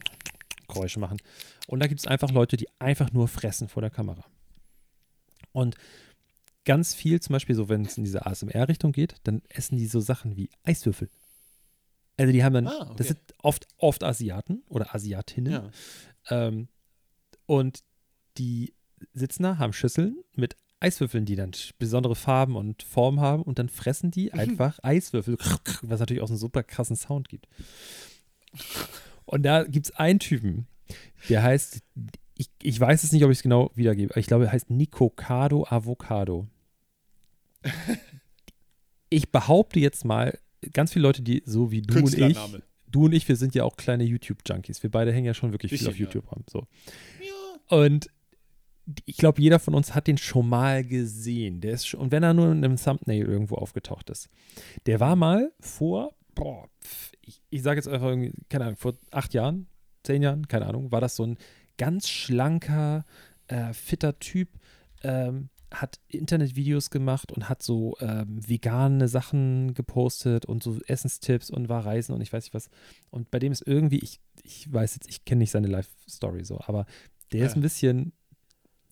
Geräusche machen. Und da gibt es einfach Leute, die einfach nur fressen vor der Kamera. Und ganz viel, zum Beispiel so, wenn es in diese ASMR-Richtung geht, dann essen die so Sachen wie Eiswürfel. Also die haben dann, Ah, okay. das sind oft, oft Asiaten oder Asiatinnen. Ja. Ähm, und die sitzen da, haben Schüsseln mit Eiswürfeln, die dann besondere Farben und Formen haben und dann fressen die (laughs) einfach Eiswürfel, was natürlich auch einen super krassen Sound gibt. Und da gibt es einen Typen, der heißt, ich, ich weiß es nicht, ob ich es genau wiedergebe, aber ich glaube, er heißt Nicocado Avocado. (laughs) Ich behaupte jetzt mal, ganz viele Leute, die so wie du und ich, du und ich, wir sind ja auch kleine YouTube-Junkies. Wir beide hängen ja schon wirklich viel Bisschen, auf ja. YouTube rum. So. Ja. Und ich glaube, jeder von uns hat den schon mal gesehen. Der ist schon, und wenn er nur in einem Thumbnail irgendwo aufgetaucht ist. Der war mal vor, boah, ich, ich sage jetzt einfach keine Ahnung, vor acht Jahren, zehn Jahren, keine Ahnung, war das so ein ganz schlanker, äh, fitter Typ, ähm, hat Internetvideos gemacht und hat so ähm, vegane Sachen gepostet und so Essenstipps und war reisen und ich weiß nicht was. Und bei dem ist irgendwie, ich, ich weiß jetzt, ich kenne nicht seine Life-Story so, aber der ist Ja. ein bisschen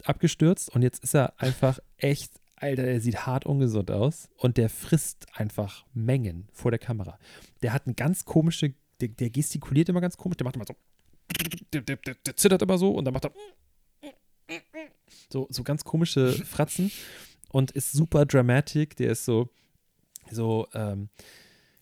abgestürzt und jetzt ist er einfach echt, Alter, der sieht hart ungesund aus und der frisst einfach Mengen vor der Kamera. Der hat eine ganz komische, der, der gestikuliert immer ganz komisch, der macht immer so, der, der, der, der zittert immer so und dann macht er so, so ganz komische Fratzen und ist super dramatic, der ist so, so, ähm,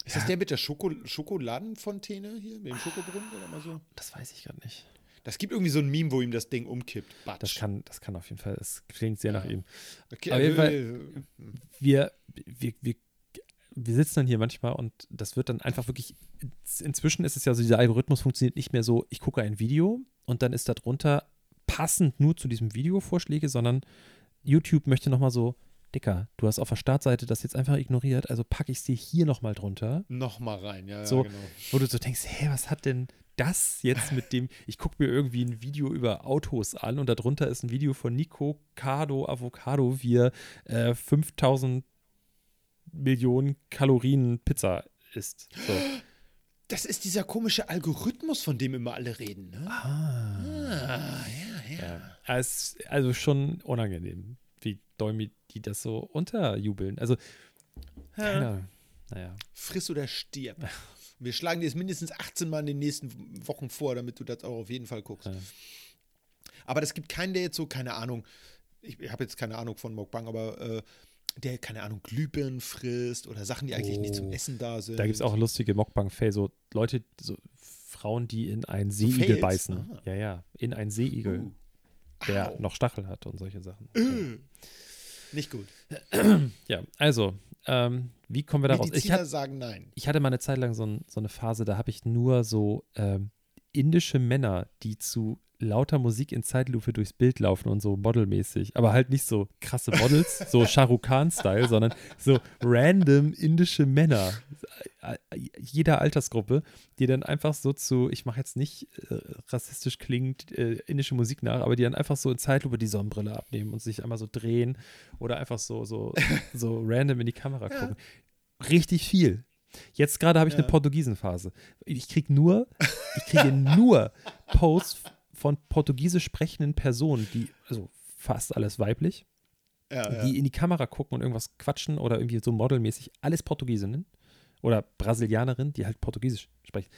Ist das der mit der Schoko Schokoladenfontäne hier, mit dem Schokobrunnen oder mal so? das weiß ich gerade nicht. Das gibt irgendwie so ein Meme, wo ihm das Ding umkippt. Batsch. Das kann, das kann auf jeden Fall, es klingt sehr nach Ja. ihm. Okay, auf jeden äh, wir, wir, wir, wir sitzen dann hier manchmal und das wird dann einfach wirklich, inzwischen ist es ja so, dieser Algorithmus funktioniert nicht mehr so, ich gucke ein Video und dann ist darunter passend nur zu diesem Video Vorschläge, sondern YouTube möchte nochmal so, Dicker, du hast auf der Startseite das jetzt einfach ignoriert, also packe ich es dir hier nochmal drunter, Noch mal rein, ja, So. ja genau. wo du so denkst, hä, was hat denn das jetzt mit dem, (laughs) ich gucke mir irgendwie ein Video über Autos an und darunter ist ein Video von Nico Cardo Avocado, wie er äh, 5000 Millionen Kalorien Pizza isst. So. Das ist dieser komische Algorithmus, von dem immer alle reden, ne? Ah. Ah, ja, ja. Ja. Es, also schon unangenehm, wie Däumi, die das so unterjubeln. Also, Ahnung. Naja. Friss oder stirb. Wir schlagen dir es mindestens 18 Mal in den nächsten Wochen vor, damit du das auch auf jeden Fall guckst. Ja. Aber es gibt keinen, der jetzt so, keine Ahnung, ich, ich habe jetzt keine Ahnung von Mokbang, aber äh, der, keine Ahnung, Glühbirnen frisst oder Sachen, die eigentlich nicht zum Oh. Essen da sind. Da gibt es auch lustige Mockbang-Fail, so Leute, so Frauen, die in einen Seeigel Fails? beißen. Aha. Ja, ja, in einen Seeigel, Uh. der Au. noch Stachel hat und solche Sachen. Äh. Nicht gut. (clears throat) Ja, also, ähm, wie kommen wir da raus? Ich, hat, sagen nein. ich hatte mal eine Zeit lang so, ein, so eine Phase, da habe ich nur so ähm, indische Männer, die zu lauter Musik in Zeitlupe durchs Bild laufen und so modelmäßig, aber halt nicht so krasse Models, (laughs) so Shahrukh Khan-Style, sondern so random indische Männer, jeder Altersgruppe, die dann einfach so zu, ich mache jetzt nicht äh, rassistisch klingend äh, indische Musik nach, aber die dann einfach so in Zeitlupe die Sonnenbrille abnehmen und sich einmal so drehen oder einfach so, so, (laughs) so random in die Kamera Ja. gucken. Richtig viel. Jetzt gerade habe ich eine Ja. Portugiesenphase. Ich kriege nur, ich kriege nur Posts von portugiesisch sprechenden Personen, die, also fast alles weiblich, Ja, ja. die in die Kamera gucken und irgendwas quatschen oder irgendwie so modelmäßig, alles Portugiesinnen oder Brasilianerinnen, die halt Portugiesisch sprechen.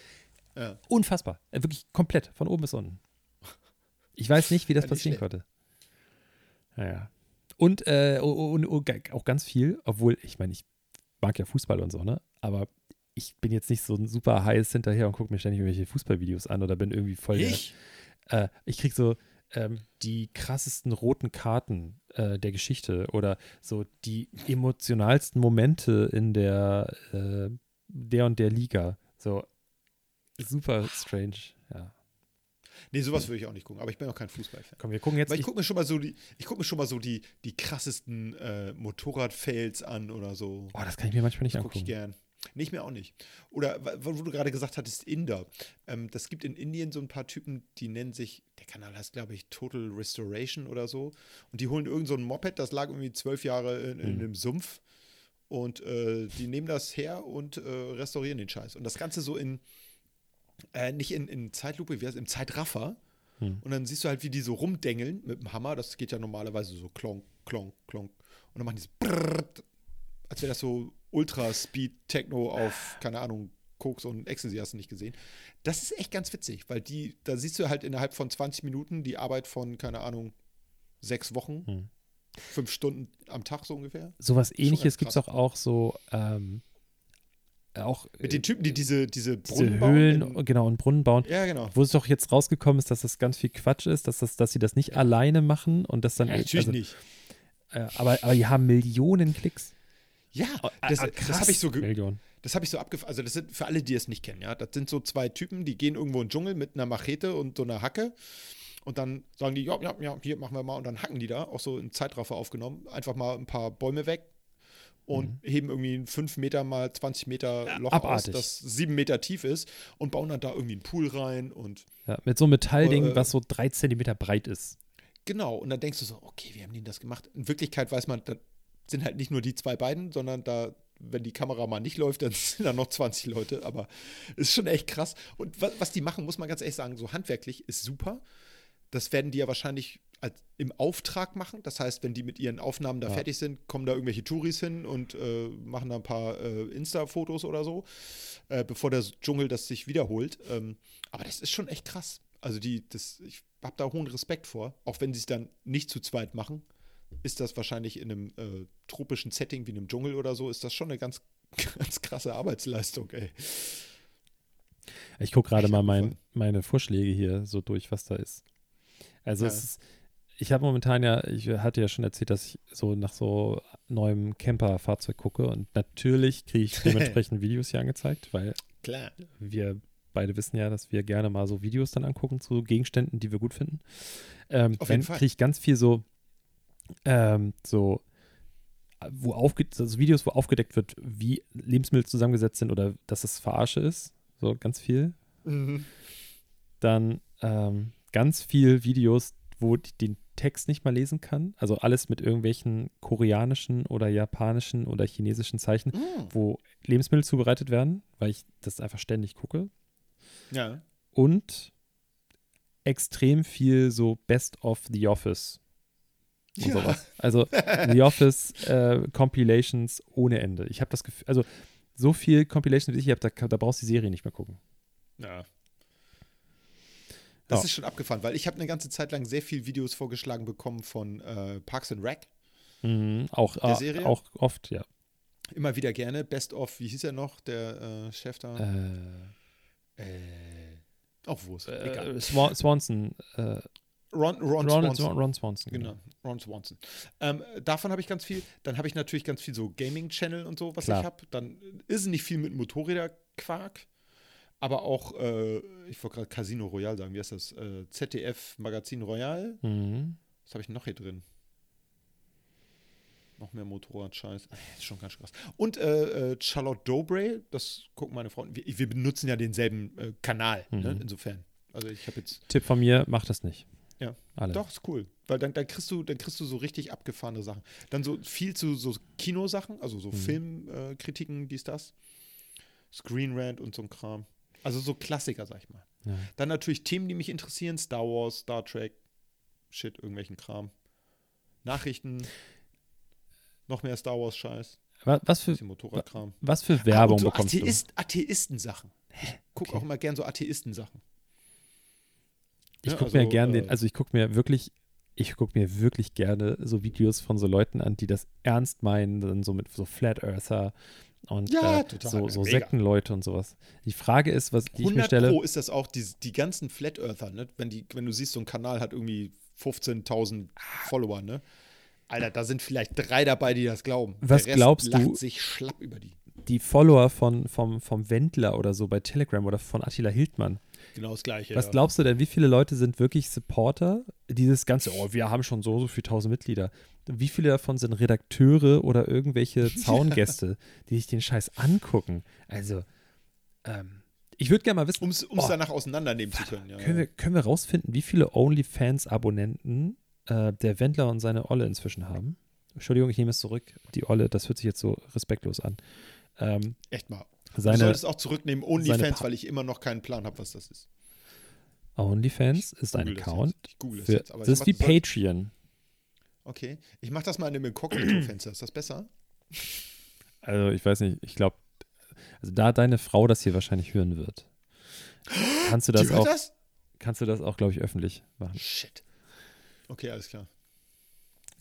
Ja. Unfassbar. Äh, Wirklich komplett, von oben bis unten. Ich weiß nicht, wie das passieren konnte. Naja. Und, äh, und, und auch ganz viel, obwohl, ich meine, ich mag ja Fußball und so, ne? Aber ich bin jetzt nicht so ein super heiß hinterher und gucke mir ständig irgendwelche Fußballvideos an oder bin irgendwie voll der, Ich? Äh, ich krieg so ähm, die krassesten roten Karten äh, der Geschichte oder so die emotionalsten Momente in der äh, der und der Liga. So super strange. Ja. Nee, sowas würde ich auch nicht gucken, aber ich bin auch kein Fußballfan. Komm, wir gucken jetzt. Weil ich Ich, gucke mir schon mal so die, ich gucke mir schon mal so die, die krassesten äh, Motorradfails an oder so. oh, das kann ich mir manchmal nicht Das gucke ich angucken. gern. Nicht mehr auch nicht. Oder wo du gerade gesagt hattest, Inder. Ähm, das gibt in Indien so ein paar Typen, die nennen sich, der Kanal heißt, glaube ich, Total Restoration oder so. Und die holen irgend so ein Moped, das lag irgendwie zwölf Jahre in, in Mhm. einem Sumpf. Und äh, die nehmen das her und äh, restaurieren den Scheiß. Und das Ganze so in, äh, nicht in, in Zeitlupe, wie heißt im Zeitraffer. Hm. Und dann siehst du halt, wie die so rumdengeln mit dem Hammer. Das geht ja normalerweise so klonk, klonk, klonk. Und dann machen die so brrrt, als wäre das so Ultra-Speed-Techno auf, keine Ahnung, Koks und Ecstasy hast du nicht gesehen. Das ist echt ganz witzig, weil die, da siehst du halt innerhalb von 20 Minuten die Arbeit von, keine Ahnung, sechs Wochen, Hm. fünf Stunden am Tag so ungefähr. Sowas ähnliches gibt es auch, auch so, ähm, auch Mit den Typen, die diese, diese diese Brunnen bauen Höhlen, in- genau, und Brunnen bauen. ja, genau. Wo es doch jetzt rausgekommen ist, dass das ganz viel Quatsch ist, dass, das, dass sie das nicht alleine machen und das dann. Ja, natürlich also, nicht. Äh, aber, aber die haben Millionen Klicks. Ja, das, Ah, das habe ich so ge Millionen. Das habe ich so abgefahren. Also, das sind für alle, die es nicht kennen, ja. Das sind so zwei Typen, die gehen irgendwo in den Dschungel mit einer Machete und so einer Hacke. Und dann sagen die, ja, ja, ja, hier machen wir mal. Und dann hacken die da, auch so in Zeitraffer aufgenommen, einfach mal ein paar Bäume weg und heben irgendwie ein 5 Meter mal 20 Meter Loch abartig. aus, das 7 Meter tief ist und bauen dann da irgendwie einen Pool rein und Ja, mit so einem Metallding, Äh, was so drei Zentimeter breit ist. Genau, und dann denkst du so, okay, wie haben die denn das gemacht? In Wirklichkeit weiß man, das sind halt nicht nur die zwei beiden, sondern da, wenn die Kamera mal nicht läuft, dann (laughs) sind da noch 20 Leute, aber ist schon echt krass. Und was, was die machen, muss man ganz ehrlich sagen, so handwerklich ist super. Das werden die ja wahrscheinlich im Auftrag machen. Das heißt, wenn die mit ihren Aufnahmen da Ja. fertig sind, kommen da irgendwelche Touris hin und äh, machen da ein paar äh, Insta-Fotos oder so, äh, bevor der Dschungel das sich wiederholt. Ähm, aber das ist schon echt krass. Also die, das, ich habe da hohen Respekt vor. Auch wenn sie es dann nicht zu zweit machen, ist das wahrscheinlich in einem äh, tropischen Setting wie einem Dschungel oder so, ist das schon eine ganz, (laughs) ganz krasse Arbeitsleistung, ey. Ich gucke gerade mal mein, meine Vorschläge hier so durch, was da ist. Also Ja. es ist, ich habe momentan ja, ich hatte ja schon erzählt, dass ich so nach so neuem Camper-Fahrzeug gucke und natürlich kriege ich (laughs) dementsprechend Videos hier angezeigt, weil Klar. wir beide wissen ja, dass wir gerne mal so Videos dann angucken zu Gegenständen, die wir gut finden. Ähm, Auf dann jeden kriege ich ganz viel so, ähm, so, wo aufge also Videos, wo aufgedeckt wird, wie Lebensmittel zusammengesetzt sind oder dass es Verarsche ist. So ganz viel. Mhm. Dann ähm, ganz viel Videos, wo ich den Text nicht mal lesen kann. Also alles mit irgendwelchen koreanischen oder japanischen oder chinesischen Zeichen, Mhm. wo Lebensmittel zubereitet werden, weil ich das einfach ständig gucke. Ja. Und extrem viel so Best of The Office und Ja. sowas. Also The Office äh, Compilations ohne Ende. Ich habe das Gefühl, also so viel Compilations wie ich habe, da, da brauchst du die Serie nicht mehr gucken. Ja. Das Ja. ist schon abgefahren, weil ich habe eine ganze Zeit lang sehr viele Videos vorgeschlagen bekommen von äh, Parks and Rec. Mhm, auch, Der äh, Serie? auch oft, ja. Immer wieder gerne. Best of, wie hieß er noch, der äh, Chef da? Äh, Äh, auch wo ist Egal. äh, Swan, Swanson. Ron, Ron, Ron, Swanson. Ron Swanson. Genau, Ron Swanson. Ähm, davon habe ich ganz viel. Dann habe ich natürlich ganz viel so Gaming-Channel und so, was Klar. ich habe. Dann ist nicht viel mit Motorräder-Quark. Aber auch, äh, ich wollte gerade Casino Royale sagen, wie heißt das? Äh, ZDF Magazin Royal. Mhm. Was habe ich noch hier drin? Noch mehr Motorrad-Scheiß. Ah, Ist schon ganz krass. Und äh, äh, Charlotte Dobray, das gucken meine Freunde. Wir, wir benutzen ja denselben äh, Kanal, ne? Mhm. insofern. Also ich habe jetzt. Tipp von mir, mach das nicht. Ja. Alle. Doch, ist cool. Weil dann, dann, kriegst du, dann kriegst du so richtig abgefahrene Sachen. Dann so viel zu so Kinosachen, also so Mhm. Filmkritiken, äh, dies, das. Screen Rant und so ein Kram. Also so Klassiker, sag ich mal. Ja. Dann natürlich Themen, die mich interessieren: Star Wars, Star Trek, Shit, irgendwelchen Kram. Nachrichten, noch mehr Star Wars-Scheiß, Wa- Was für, Motorradkram. was für Ah, Werbung und so bekommst Atheist, Atheisten-Sachen. gucke Okay. auch immer gern so Atheisten-Sachen. Ich Ja, gucke mir also, gerne den, äh, also ich gucke mir wirklich, ich gucke mir wirklich gerne so Videos von so Leuten an, die das ernst meinen, dann so mit so Flat Earther und Ja, äh, total, so, so mega. Sektenleute und sowas. Die Frage ist, was die ich mir 100 stelle, Pro ist das auch, die, die ganzen Flat Earther, ne? wenn, die, wenn du siehst, so ein Kanal hat irgendwie 15.000 Follower, ne? Alter, da sind vielleicht drei dabei, die das glauben. Was glaubst lacht du- sich schlapp über die. die Follower von, vom, vom Wendler oder so bei Telegram oder von Attila Hildmann, Genau das Gleiche. was ja. glaubst du denn, wie viele Leute sind wirklich Supporter? Dieses ganze, oh, wir haben schon so, so viele tausend Mitglieder. Wie viele davon sind Redakteure oder irgendwelche (laughs) Zaungäste, die sich den Scheiß angucken? Also, ähm, ich würde gerne mal wissen, Um es Oh. danach auseinandernehmen zu können. Ja, können, wir, können wir rausfinden, wie viele OnlyFans-Abonnenten äh, der Wendler und seine Olle inzwischen haben? Entschuldigung, ich nehme es zurück. Die Olle, das hört sich jetzt so respektlos an. Ähm, Echt mal. Du seine solltest auch zurücknehmen, OnlyFans, weil ich immer noch keinen Plan habe, was das ist. OnlyFans ist ein Account. Ich google das Für, jetzt. Aber das ist wie Patreon. Okay. Ich mache das mal in einem Inkognito-Fenster. Ist das besser? Also ich weiß nicht, ich glaube, also da deine Frau das hier wahrscheinlich hören wird, kannst du das auch, das? kannst du das auch, glaube ich, öffentlich machen. Shit. Okay, alles klar.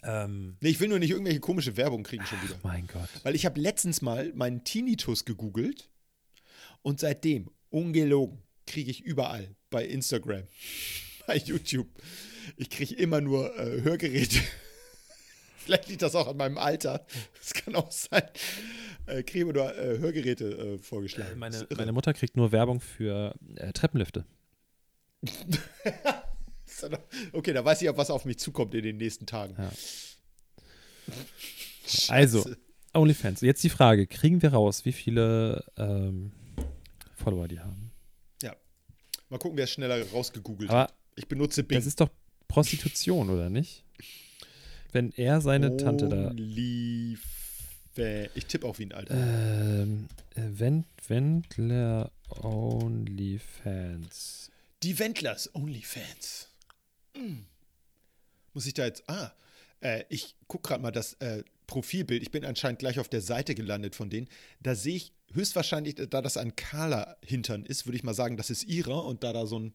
Ähm, Nee, ich will nur nicht irgendwelche komische Werbung kriegen schon wieder. mein Gott. Weil ich habe letztens mal meinen Tinnitus gegoogelt und seitdem, ungelogen, kriege ich überall bei Instagram, (laughs) bei YouTube, ich kriege immer nur äh, Hörgeräte. (laughs) Vielleicht liegt das auch an meinem Alter. Das kann auch sein. Äh, kriege nur äh, Hörgeräte äh, vorgeschlagen. Das Meine, meine Mutter kriegt nur Werbung für äh, Treppenlifte. (laughs) (laughs) okay, da weiß ich auch, was auf mich zukommt in den nächsten Tagen. Ja. (laughs) Also, OnlyFans. Jetzt die Frage, kriegen wir raus, wie viele ähm, Follower die haben? Mal gucken, wer es schneller rausgegoogelt Aber hat. Ich benutze Bing. das ist doch Prostitution, oder nicht? Wenn er seine Tante da Onlyfans. Ich tippe auch wie ein Alter. Ähm, äh, Wend Wendler OnlyFans. Die Wendlers Onlyfans. Hm. Muss ich da jetzt. Ah, äh, ich gucke gerade mal das äh, Profilbild. Ich bin anscheinend gleich auf der Seite gelandet von denen. Da sehe ich höchstwahrscheinlich, da das ein kahler Hintern ist, würde ich mal sagen, das ist ihrer. Und da da so ein.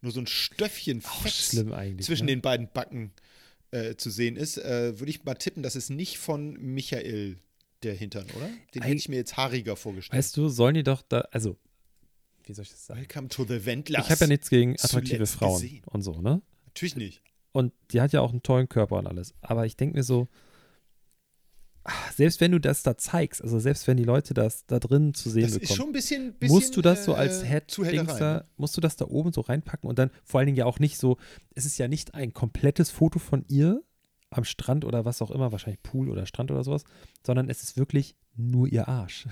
Nur so ein Stöffchen Auch zwischen ne? den beiden Backen äh, zu sehen ist, äh, würde ich mal tippen, das ist nicht von Michael der Hintern, oder? Den hätte ich mir jetzt haariger vorgestellt. Weißt du, sollen die doch da, also, wie soll ich das sagen? Welcome to the Wendlers. Ich habe ja nichts gegen attraktive zuletzt Frauen gesehen. und so, ne? Natürlich nicht. Und die hat ja auch einen tollen Körper und alles. Aber ich denke mir so, ah, selbst wenn du das da zeigst, also selbst wenn die Leute das da drin zu sehen Das ist bekommen, schon ein bisschen, bisschen musst du das so als äh, Head Zuhälterei, Dings da, musst du das da oben so reinpacken und dann vor allen Dingen ja auch nicht so, es ist ja nicht ein komplettes Foto von ihr am Strand oder was auch immer, wahrscheinlich Pool oder Strand oder sowas, sondern es ist wirklich nur ihr Arsch.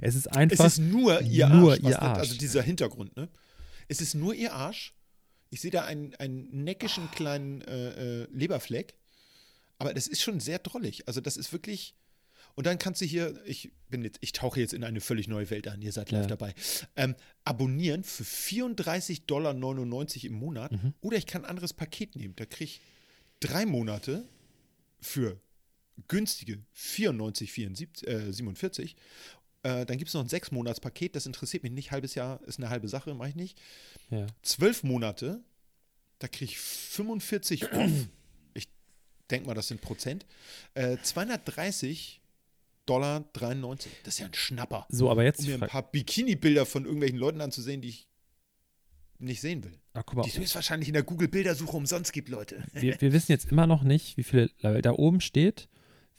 Es ist Es einfach ist nur ihr nur Arsch. ihr das- Arsch. Also dieser Hintergrund, ne? Es ist nur ihr Arsch. Ich sehe da einen, einen neckischen kleinen äh, äh, Leberfleck. Aber das ist schon sehr drollig. Also das ist wirklich. Und dann kannst du hier, ich bin jetzt, ich tauche jetzt in eine völlig neue Welt ein, ihr seid live Ja. dabei. Ähm, abonnieren für 34,99 Dollar im Monat. Mhm. Oder ich kann ein anderes Paket nehmen. Da kriege ich drei Monate für günstige 94,47 äh, 47. Äh, dann gibt es noch ein sechs Monats Paket, das interessiert mich nicht. Halbes Jahr ist eine halbe Sache, mache ich nicht. ja. Zwölf Monate, da kriege ich 45 off. (clears throat) Ich denke mal, das sind Prozent. Äh, 230 Dollar 93. Das ist ja ein Schnapper. So, aber jetzt Um mir ein paar Bikini-Bilder von irgendwelchen Leuten anzusehen, die ich nicht sehen will. Ah, guck mal, Die es höchstwahrscheinlich in der Google-Bildersuche umsonst gibt, Leute. (laughs) wir, wir wissen jetzt immer noch nicht, wie viele, da oben steht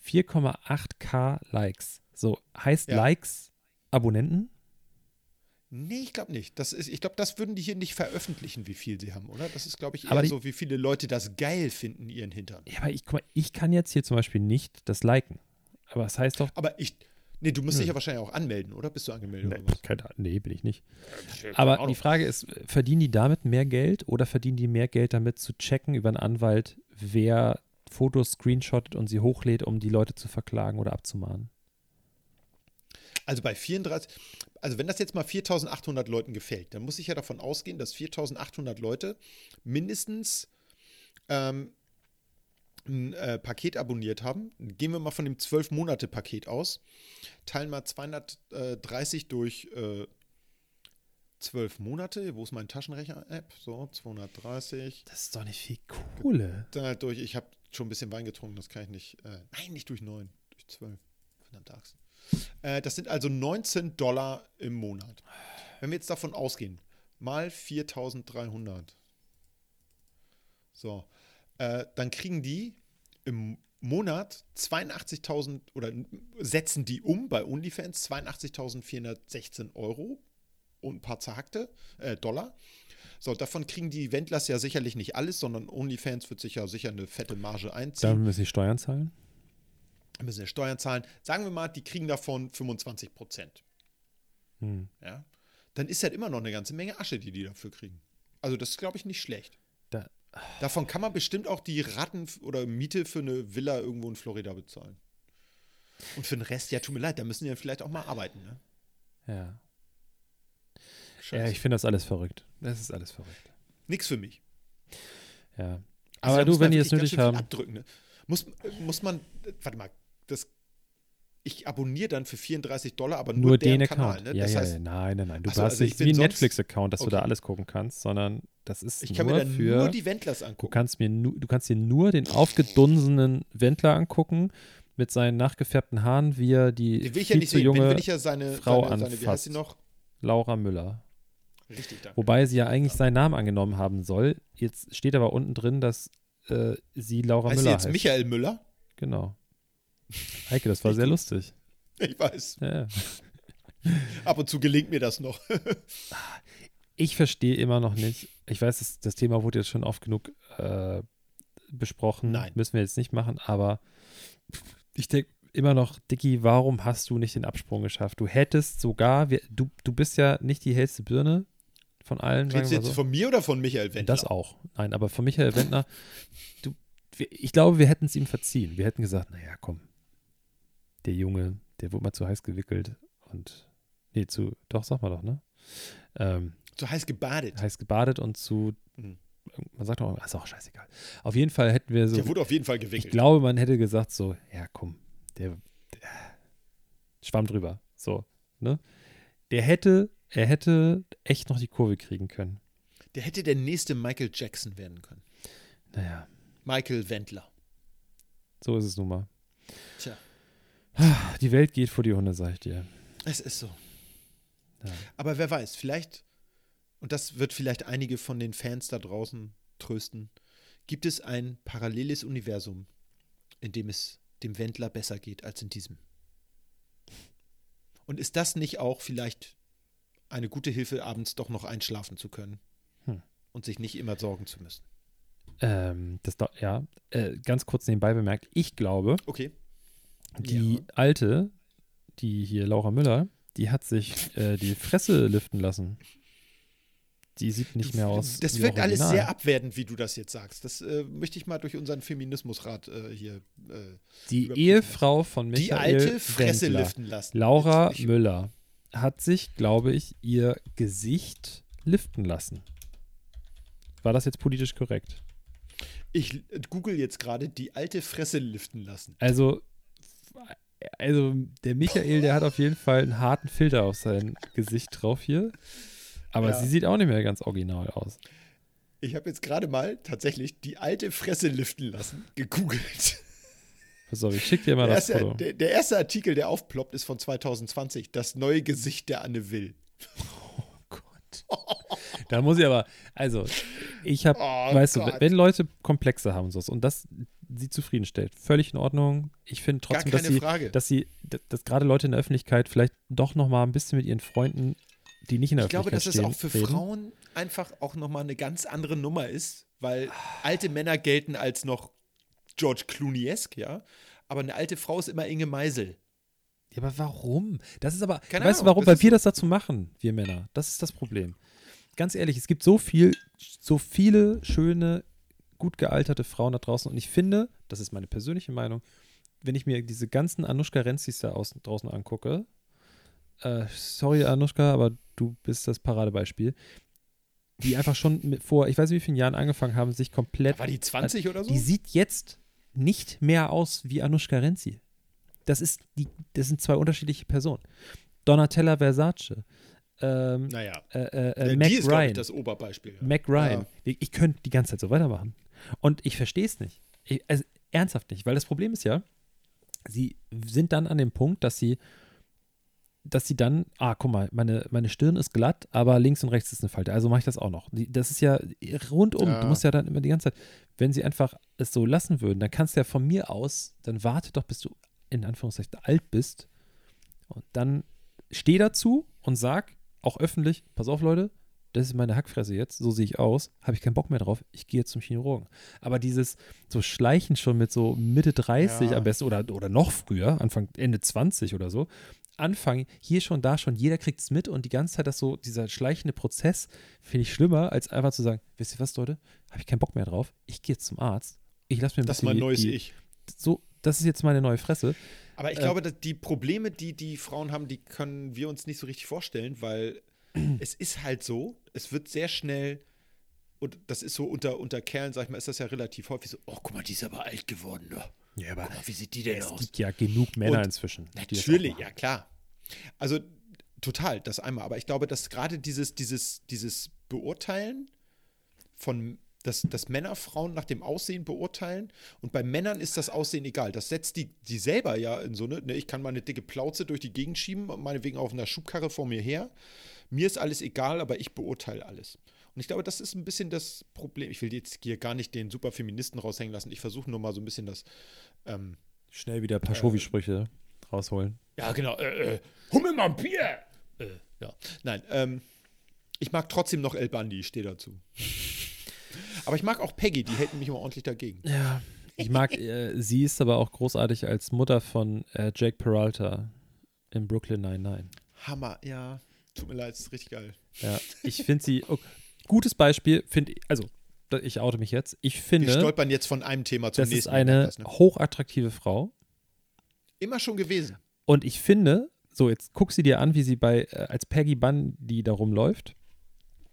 4,8k Likes. So, heißt Ja. Likes Abonnenten? Nee, ich glaube nicht. Das ist, ich glaube, das würden die hier nicht veröffentlichen, wie viel sie haben, oder? Das ist, glaube ich, eher Aber die- so, wie viele Leute das geil finden, ihren Hintern. Ja, aber ich, guck mal, ich kann jetzt hier zum Beispiel nicht das liken. Aber das heißt doch. Aber ich, nee, du musst dich Hm. ja wahrscheinlich auch anmelden, oder? Bist du angemeldet Nee, oder was? keine, nee, bin ich nicht. Aber Ahnung. die Frage ist, verdienen die damit mehr Geld oder verdienen die mehr Geld damit zu checken über einen Anwalt, wer Fotos screenshottet und sie hochlädt, um die Leute zu verklagen oder abzumahnen? Also bei 34, also wenn das jetzt mal 4800 Leuten gefällt, dann muss ich ja davon ausgehen, dass 4800 Leute mindestens ähm, ein äh, Paket abonniert haben. Gehen wir mal von dem 12-Monate-Paket aus. Teilen mal 230 durch äh, zwölf Monate. Wo ist mein Taschenrechner-App? So, 230. Das ist doch nicht viel Kohle. Dann halt durch, ich habe schon ein bisschen Wein getrunken, das kann ich nicht. Äh, nein, nicht durch neun, durch zwölf. Verdammte Axt. Äh, das sind also 19 Dollar im Monat. Wenn wir jetzt davon ausgehen, mal 4300. So, äh, dann kriegen die im Monat 82.000 oder setzen die um bei OnlyFans 82.416 Euro und ein paar zerhackte äh, Dollar. So, davon kriegen die Wendlers ja sicherlich nicht alles, sondern OnlyFans wird sich ja sicher eine fette Marge einziehen. Dann müssen sie Steuern zahlen. Dann müssen sie Steuern zahlen. Sagen wir mal, die kriegen davon 25 Prozent. Hm. Ja? Dann ist halt immer noch eine ganze Menge Asche, die die dafür kriegen. Also das ist, glaube ich, nicht schlecht. Da, Davon kann man bestimmt auch die Ratten oder Miete für eine Villa irgendwo in Florida bezahlen. Und für den Rest, ja, tut mir leid, da müssen die ja vielleicht auch mal arbeiten. Ne? ja. Scheiße. ja, ich finde das alles verrückt. Das ist alles verrückt. Nix für mich. Ja. Also Aber da du, wenn die es nötig. Abdrücken, ne? muss, muss man, äh, warte mal, das, ich abonniere dann für 34 Dollar, aber nur, Nur den Kanal. Account. Ne? ja, Das ja, heißt, ja, nein, nein, nein. Du hast also ich nicht bin wie ein Netflix-Account, dass du da Okay. alles gucken kannst, sondern das ist ich kann nur mir dann für. nur die Wendlers du angucken. kannst mir nu, du kannst dir nur den aufgedunsenen Wendler angucken mit seinen nachgefärbten Haaren, wie er die Den will ich ja nicht zu sehen. junge will ich ja seine, Frau seine, seine wie heißt sie noch? Laura Müller. Richtig, danke. Wobei sie ja eigentlich seinen Namen angenommen haben soll. Jetzt steht aber unten drin, dass äh, sie Laura heißt sie Müller jetzt heißt. Michael Müller? Genau. Eike, das war sehr lustig. Ich weiß. Ja. Ab und zu gelingt mir das noch. Ich verstehe immer noch nicht. Ich weiß, das, das Thema wurde jetzt schon oft genug äh, besprochen. Nein. Müssen wir jetzt nicht machen, aber ich denke immer noch, Dicky, warum hast du nicht den Absprung geschafft? Du hättest sogar, wir, du, du bist ja nicht die hellste Birne von allen. Redest du jetzt so. von mir oder von Michael Wendler? Das auch. Nein, aber von Michael Wendner, du, wir, ich glaube, wir hätten es ihm verziehen. Wir hätten gesagt, naja, komm, der Junge, der wurde mal zu heiß gewickelt und, nee, zu, doch, sag mal doch, ne? Ähm, So heiß gebadet. heiß gebadet und zu, Mhm. man sagt auch, ist auch scheißegal. Auf jeden Fall hätten wir so, Der wurde auf jeden Fall ich gewickelt. glaube, man hätte gesagt so, ja, komm, der, der schwamm drüber, so, ne? Der hätte, er hätte echt noch die Kurve kriegen können. Der hätte der nächste Michael Jackson werden können. Naja, Michael Wendler. so ist es nun mal. Tja, (sighs) Die Welt geht vor die Hunde, sag ich dir. es ist so. Ja. Aber wer weiß, vielleicht, und das wird vielleicht einige von den Fans da draußen trösten, gibt es ein paralleles Universum, in dem es dem Wendler besser geht als in diesem. Und ist das nicht auch vielleicht eine gute Hilfe, abends doch noch einschlafen zu können Hm. und sich nicht immer sorgen zu müssen? Ähm, das, da- ja, äh, ganz kurz nebenbei bemerkt, ich glaube, Okay. Die Ja. alte, die hier Laura Müller, die hat sich äh, die Fresse liften lassen. Die sieht nicht mehr aus. Das wirkt alles sehr abwertend, wie du das jetzt sagst. Das äh, möchte ich mal durch unseren Feminismusrat äh, hier. Äh, Die Ehefrau von Michael die alte Fresse Wendler, liften lassen. Laura Müller, hat sich, glaube ich, ihr Gesicht liften lassen. War das jetzt politisch korrekt? ich google jetzt gerade die alte Fresse liften lassen. Also, also der Michael, der hat auf jeden Fall einen harten Filter auf sein Gesicht drauf hier. Aber Ja. sie sieht auch nicht mehr ganz original aus. Ich habe jetzt gerade mal tatsächlich die alte Fresse liften lassen, gegoogelt. Pass auf, ich schick dir mal Der das erste, Foto. der, der erste Artikel, der aufploppt, ist von 2020. Das neue Gesicht der Anne Will. Da muss ich aber, also, ich habe, Oh weißt du, Gott. wenn Leute Komplexe haben so, und das sie zufriedenstellt, völlig in Ordnung. Ich finde trotzdem, dass sie, Frage. dass sie, dass gerade Leute in der Öffentlichkeit vielleicht doch noch mal ein bisschen mit ihren Freunden, die nicht in der ich glaube, dass Öffentlichkeit es stehen, auch für reden. Frauen einfach auch nochmal eine ganz andere Nummer ist, weil alte Männer gelten als noch George Clooney-esk, ja. Aber eine alte Frau ist immer Inge Meisel. Ja, aber warum? Das ist aber, Keine weißt du Ahnung, warum? das Weil wir das dazu machen, wir Männer. Das ist das Problem. Ganz ehrlich, es gibt so viel, so viele schöne, gut gealterte Frauen da draußen und ich finde, das ist meine persönliche Meinung, wenn ich mir diese ganzen Anushka Renzis da außen, draußen angucke, äh, sorry Anushka, aber du bist das Paradebeispiel, die einfach schon vor, ich weiß nicht wie vielen Jahren angefangen haben, sich komplett War die 20 oder so? die sieht jetzt nicht mehr aus wie Anushka Renzi. Das ist die, das sind zwei unterschiedliche Personen. Donatella Versace, ähm, Naja. äh, äh, äh, Ja, Mac die ist, glaube ich, Ryan. das Oberbeispiel. ja. Mac Ryan. Ja. Ich, ich könnte die ganze Zeit so weitermachen. Und ich verstehe es nicht. Ich, also, ernsthaft nicht, weil das Problem ist ja, sie sind dann an dem Punkt, dass sie, dass sie dann, ah, guck mal, meine, meine Stirn ist glatt, aber links und rechts ist eine Falte. Also mache ich das auch noch. Das ist ja rundum. Ja. Du musst ja dann immer die ganze Zeit, wenn sie einfach es so lassen würden, dann kannst du ja von mir aus, dann warte doch, bis du in Anführungszeichen alt bist und dann steh dazu und sag auch öffentlich, pass auf Leute, das ist meine Hackfresse jetzt, so sehe ich aus, habe ich keinen Bock mehr drauf, ich gehe jetzt zum Chirurgen. Aber dieses so Schleichen schon mit so Mitte 30 Ja. am besten oder, oder noch früher, Anfang, Ende 20 oder so, anfangen, hier schon, da schon, jeder kriegt es mit und die ganze Zeit das so, dieser schleichende Prozess finde ich schlimmer, als einfach zu sagen, wisst ihr was, Leute, habe ich keinen Bock mehr drauf, ich gehe jetzt zum Arzt, ich lasse mir ein Das ist bisschen mein die- neues die, Ich. So, das ist jetzt meine neue Fresse. Aber ich Äh, glaube, dass die Probleme, die die Frauen haben, die können wir uns nicht so richtig vorstellen, weil es ist halt so, es wird sehr schnell, und das ist so unter, unter Kerlen, sag ich mal, ist das ja relativ häufig so, oh, guck mal, die ist aber alt geworden, ne? Ja, aber Guck mal, wie sieht die denn es aus? gibt ja genug Männer Und inzwischen. Natürlich, ja klar. Also total, das einmal. Aber ich glaube, dass gerade dieses, dieses, dieses Beurteilen von, dass, dass Männer Frauen nach dem Aussehen beurteilen und bei Männern ist das Aussehen egal. Das setzt die, die selber ja in so eine, ne, ich kann meine dicke Plauze durch die Gegend schieben, meinetwegen auf einer Schubkarre vor mir her. Mir ist alles egal, aber ich beurteile alles. Und ich glaube, das ist ein bisschen das Problem. Ich will jetzt hier gar nicht den Superfeministen raushängen lassen. Ich versuche nur mal so ein bisschen das ähm, Schnell wieder ein paar Schovi-Sprüche rausholen. Ja, genau. Äh, äh, mir mal ein Bier. Äh, ja. Nein, ähm, ich mag trotzdem noch El Bandi, ich stehe dazu. (laughs) Aber ich mag auch Peggy, die hält mich immer ordentlich dagegen. Ja. Ich mag, äh, sie ist aber auch großartig als Mutter von äh, Jake Peralta in Brooklyn 99. Hammer, ja. Tut mir leid, ist richtig geil. Ja, ich finde sie, oh, gutes Beispiel, finde ich, also, ich oute mich jetzt. Ich Wir finde, stolpern jetzt von einem Thema zum das ist nächsten. eine Das, ne? hochattraktive Frau. Immer schon gewesen. Und ich finde, so, jetzt guck sie dir an, wie sie bei, äh, als Peggy Bundy da rumläuft.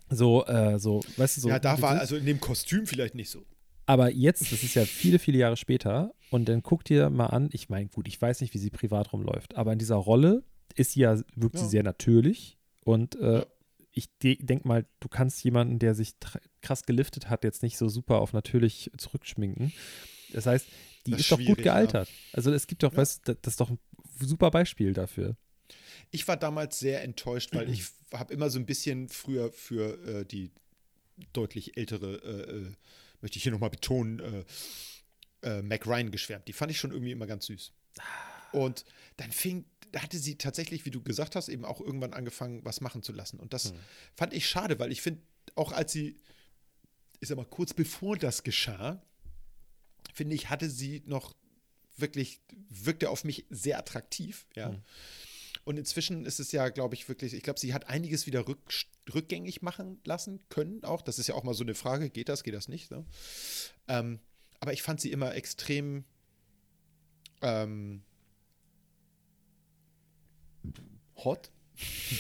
So, äh, so, weißt du, so. ja, da war also in dem Kostüm vielleicht nicht so. Aber jetzt, das ist ja viele, viele Jahre später, und dann guck dir mal an, ich meine, gut, ich weiß nicht, wie sie privat rumläuft, aber in dieser Rolle ist sie ja, wirkt sie Ja. sehr natürlich. Und äh, Ja. ich de denke mal, du kannst jemanden, der sich krass geliftet hat, jetzt nicht so super auf natürlich zurückschminken. Das heißt, die Das ist ist doch gut ja. gealtert. Also es gibt doch, Ja. weißt das ist doch ein super Beispiel dafür. Ich war damals sehr enttäuscht, weil ich habe immer so ein bisschen früher für äh, die deutlich ältere, äh, äh, möchte ich hier nochmal betonen, äh, äh, Mac Ryan geschwärmt. Die fand ich schon irgendwie immer ganz süß. Und dann fing, hatte sie tatsächlich, wie du gesagt hast, eben auch irgendwann angefangen, was machen zu lassen. Und das fand ich schade, weil ich finde, auch als sie, ich sag mal, kurz bevor das geschah, finde ich, hatte sie noch wirklich, wirkte auf mich sehr attraktiv, ja. Und inzwischen ist es ja, glaube ich, wirklich, ich glaube, sie hat einiges wieder rück, rückgängig machen lassen können auch. Das ist ja auch mal so eine Frage, geht das, geht das nicht? Ne? Ähm, aber ich fand sie immer extrem ähm, hot. (laughs)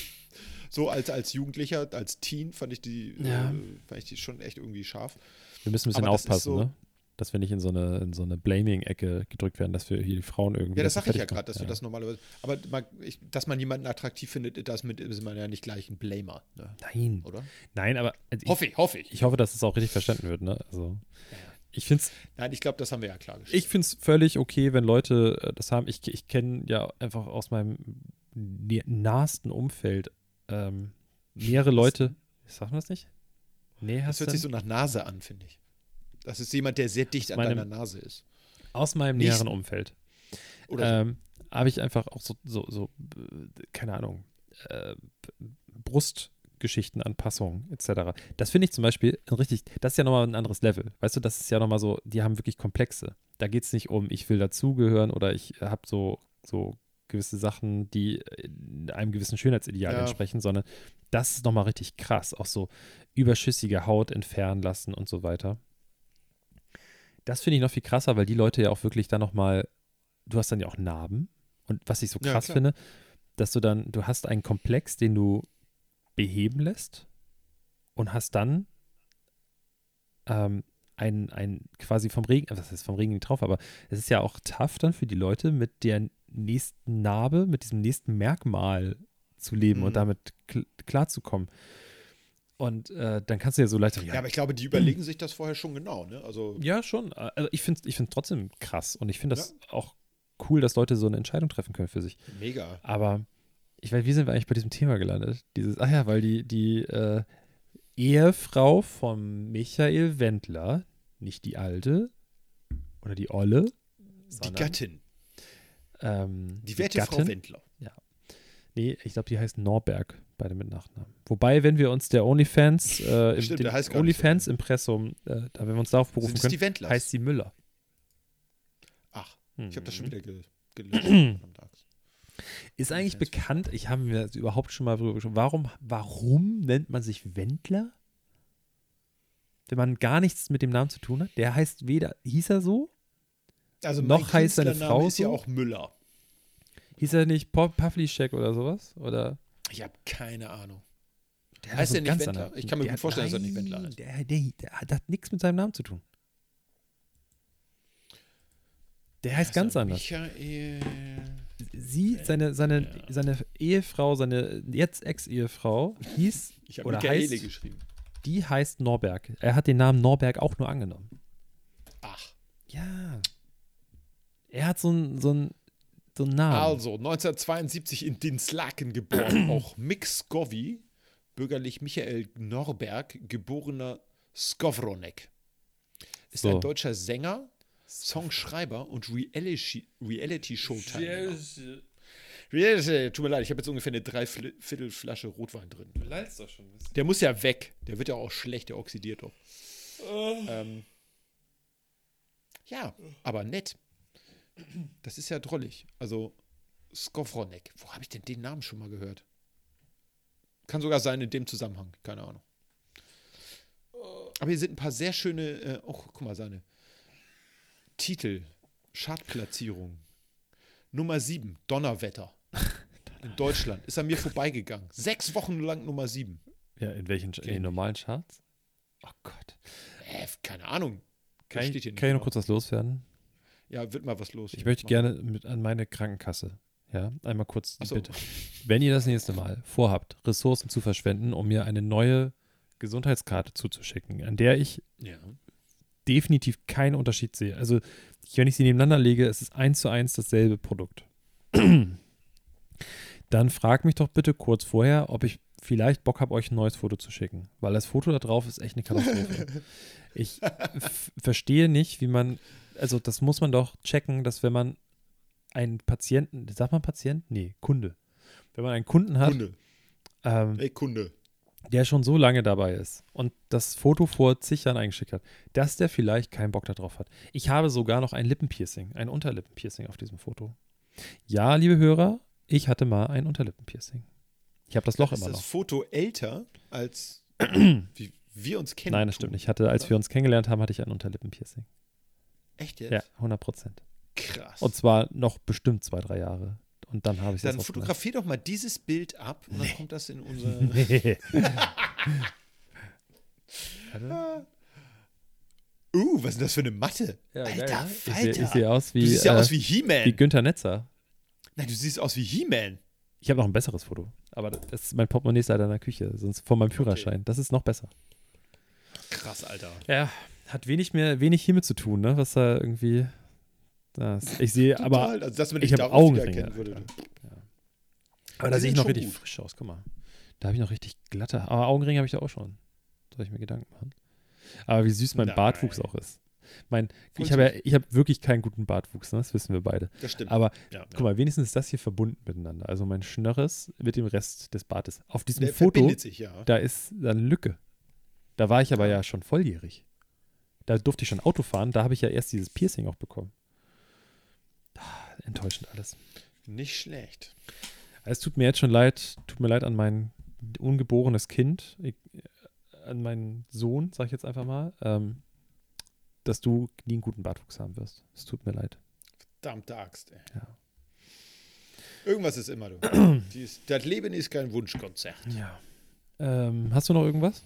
so als, als Jugendlicher, als Teen fand ich die, Ja. äh, fand ich die schon echt irgendwie scharf. Wir müssen ein bisschen das aufpassen, so- ne? Dass wir nicht in so eine, in so eine Blaming-Ecke gedrückt werden, dass wir hier die Frauen irgendwie. Ja, das sage ich ja gerade, dass machen. wir das normalerweise. Aber man, ich, dass man jemanden attraktiv findet, das mit, ist man ja nicht gleich ein Blamer, ne? Nein. oder? Nein, aber also ich, Hoffe ich, hoffe ich. ich hoffe, dass es auch richtig verstanden wird, ne? Also. Ich finde es Nein, ich glaube, das haben wir ja klargestellt. ich find's völlig okay, wenn Leute äh, das haben. Ich, ich kenne ja einfach aus meinem nahesten Umfeld ähm, mehrere Leute. Sagt man das nicht? Nee, Das hört sich so nach Nase an, finde ich. Das ist jemand, der sehr dicht an meinem- deiner Nase ist. aus meinem Nicht- näheren Umfeld. Oder ähm, habe ich einfach auch so, so, so äh, keine Ahnung, äh, Brustgeschichten, Anpassungen etc. Das finde ich zum Beispiel richtig, das ist ja nochmal ein anderes Level. Weißt du, das ist ja nochmal so, die haben wirklich Komplexe. Da geht es nicht um, ich will dazugehören oder ich habe so, so gewisse Sachen, die äh, einem gewissen Schönheitsideal Ja. entsprechen, sondern das ist nochmal richtig krass. Auch so überschüssige Haut entfernen lassen und so weiter. Das finde ich noch viel krasser, weil die Leute ja auch wirklich dann nochmal, du hast dann ja auch Narben. Und was ich so Ja, krass klar. finde, dass du dann, du hast einen Komplex, den du beheben lässt und hast dann ähm, ein, ein quasi vom Regen, was heißt vom Regen nicht drauf, aber es ist ja auch tough dann für die Leute mit der nächsten Narbe, mit diesem nächsten Merkmal zu leben Mhm. und damit kl klarzukommen. Und äh, dann kannst du ja so leicht Ja, aber ich glaube, die (clears throat) überlegen sich das vorher schon genau, ne? Also, Ja, schon. Also ich finde es ich find's trotzdem krass und ich finde das auch cool, dass Leute so eine Entscheidung treffen können für sich. mega. Aber ich weiß, wie sind wir eigentlich bei diesem Thema gelandet? Dieses, ach ja, weil die, die äh, Ehefrau von Michael Wendler, nicht die alte oder die Olle, Die sondern, Gattin. Ähm, Die werte Frau Gattin, Wendler. Nee, ich glaube, die heißt Norberg, beide mit Nachnamen. Wobei, wenn wir uns der OnlyFans, äh, im, Stimmt, der nicht so. OnlyFans-Impressum, äh, da wenn wir uns darauf berufen können, heißt sie Müller. Ach, ich habe das schon Mhm. wieder ge. Sonntags. (clears throat) Ist eigentlich OnlyFans. bekannt, ich habe mir überhaupt schon mal drüber gesprochen, warum, warum nennt man sich Wendler? Wenn man gar nichts mit dem Namen zu tun hat. Der heißt weder, hieß er so? Also Noch heißt seine Frau ist ja so? auch Müller. Hieß er nicht Pavlicek oder sowas? Oder? Ich habe keine Ahnung. Der Heißt so der nicht ganz Wendler? anders. Ich kann mir Der gut vorstellen, dass er nicht Wendler Nein, heißt. Der, der, der hat nichts mit seinem Namen zu tun. Der heißt ganz Also anders. Michael. Sie, seine, seine, Ja. seine Ehefrau, seine jetzt Ex-Ehefrau, hieß (laughs) Ich habe oder Michaele heißt, geschrieben. die heißt Norberg. Er hat den Namen Norberg auch nur angenommen. Ach. Ja. Er hat so einen so einen- so einen Namen. Also, 1972 in Dinslaken geboren. (clears throat) auch Mick Scovey, bürgerlich Michael Norberg, geborener Skowronek. Ist So. ein deutscher Sänger, Songschreiber und Reality- Reality-Show-Teilnehmer. Reality, tut mir leid, ich habe jetzt ungefähr eine Dreiviertel Flasche Rotwein drin. Du leidest doch schon ein bisschen. Der muss ja weg. Der wird ja auch schlecht, der oxidiert doch. Ähm, ja, aber nett. Das ist ja drollig. Also, Skowronek. Wo habe ich denn den Namen schon mal gehört? Kann sogar sein in dem Zusammenhang. Keine Ahnung. Aber hier sind ein paar sehr schöne, äh, oh, guck mal, seine Titel, Chartplatzierung. Nummer 7, Donnerwetter. In Deutschland. Ist an mir vorbeigegangen. Sechs Wochen lang Nummer 7. Ja, in welchen in den normalen Charts? Oh Gott. Äh, keine Ahnung. Kann, ich, kann ich noch drauf. kurz was loswerden? Ja, wird mal was los. Ich möchte Mach. gerne mit an meine Krankenkasse. Ja, einmal kurz die so. Bitte. Wenn ihr das nächste Mal vorhabt, Ressourcen zu verschwenden, um mir eine neue Gesundheitskarte zuzuschicken, an der ich Ja. definitiv keinen Unterschied sehe. Also, wenn ich sie nebeneinander lege, es ist eins zu eins dasselbe Produkt. (clears throat) Dann fragt mich doch bitte kurz vorher, ob ich vielleicht Bock habe, euch ein neues Foto zu schicken. Weil das Foto da drauf ist echt eine Katastrophe. (laughs) ich verstehe nicht, wie man, also das muss man doch checken, dass wenn man einen Patienten, sagt man Patient? Nee, Kunde. Wenn man einen Kunden hat, Kunde. ähm, Ey, Kunde. der schon so lange dabei ist und das Foto vor zig Jahren eingeschickt hat, dass der vielleicht keinen Bock darauf hat. Ich habe sogar noch ein Lippenpiercing, ein Unterlippenpiercing auf diesem Foto. Ja, liebe Hörer, ich hatte mal ein Unterlippenpiercing. Ich habe das Loch ist immer das noch. Foto älter als (clears throat) wie wir uns kennen? Nein, das stimmt nicht. Ich hatte, als wir uns kennengelernt haben, hatte ich ein Unterlippenpiercing. Echt jetzt? Ja, 100 Prozent. Krass. Und zwar noch bestimmt zwei, drei Jahre. Und dann habe ich dann fotografier doch mal dieses Bild ab und dann kommt das in (laughs) unser. Nee. (laughs) Uh, was ist denn das für eine Matte? ja, Alter, geil, ne? Falter. ich sehe aus wie, du siehst ja äh, aus wie He-Man. wie Günther Netzer. Nein, du siehst aus wie He-Man. Ich habe noch ein besseres Foto. Aber das ist mein Portemonnaie ist leider in der Küche, sonst von meinem Führerschein. Das ist noch besser. Krass, Alter. Ja, hat wenig mehr, wenig hiermit zu tun, ne? Was da irgendwie. Das, ich sehe, aber, also, dass man ich habe Augenringe. würde. Alter. aber da sehe ich noch richtig gut. frisch aus. Guck mal. Da habe ich noch richtig glatte. Aber Augenringe habe ich da auch schon. Soll ich mir Gedanken machen? Aber wie süß mein Nein. Bartwuchs auch ist. Mein, Voll ich habe ja, ich habe wirklich keinen guten Bartwuchs, ne? das wissen wir beide. Das stimmt. Aber ja, guck mal, wenigstens ist das hier verbunden miteinander. Also mein Schnörres mit dem Rest des Bartes. Auf diesem Der Foto, sich, ja. da ist eine Lücke. Da war ich aber ja schon volljährig. Da durfte ich schon Auto fahren, da habe ich ja erst dieses Piercing auch bekommen. Ah, Enttäuschend alles. Nicht schlecht. Es tut mir jetzt schon leid, tut mir leid an mein ungeborenes Kind, ich, äh, an meinen Sohn, sag ich jetzt einfach mal, ähm, dass du nie einen guten Bartwuchs haben wirst. Es tut mir leid. Verdammte Axt, ey. Ja. Irgendwas ist immer, du. (clears throat) Dies, das Leben ist kein Wunschkonzert. Ja. Ähm, hast du noch irgendwas?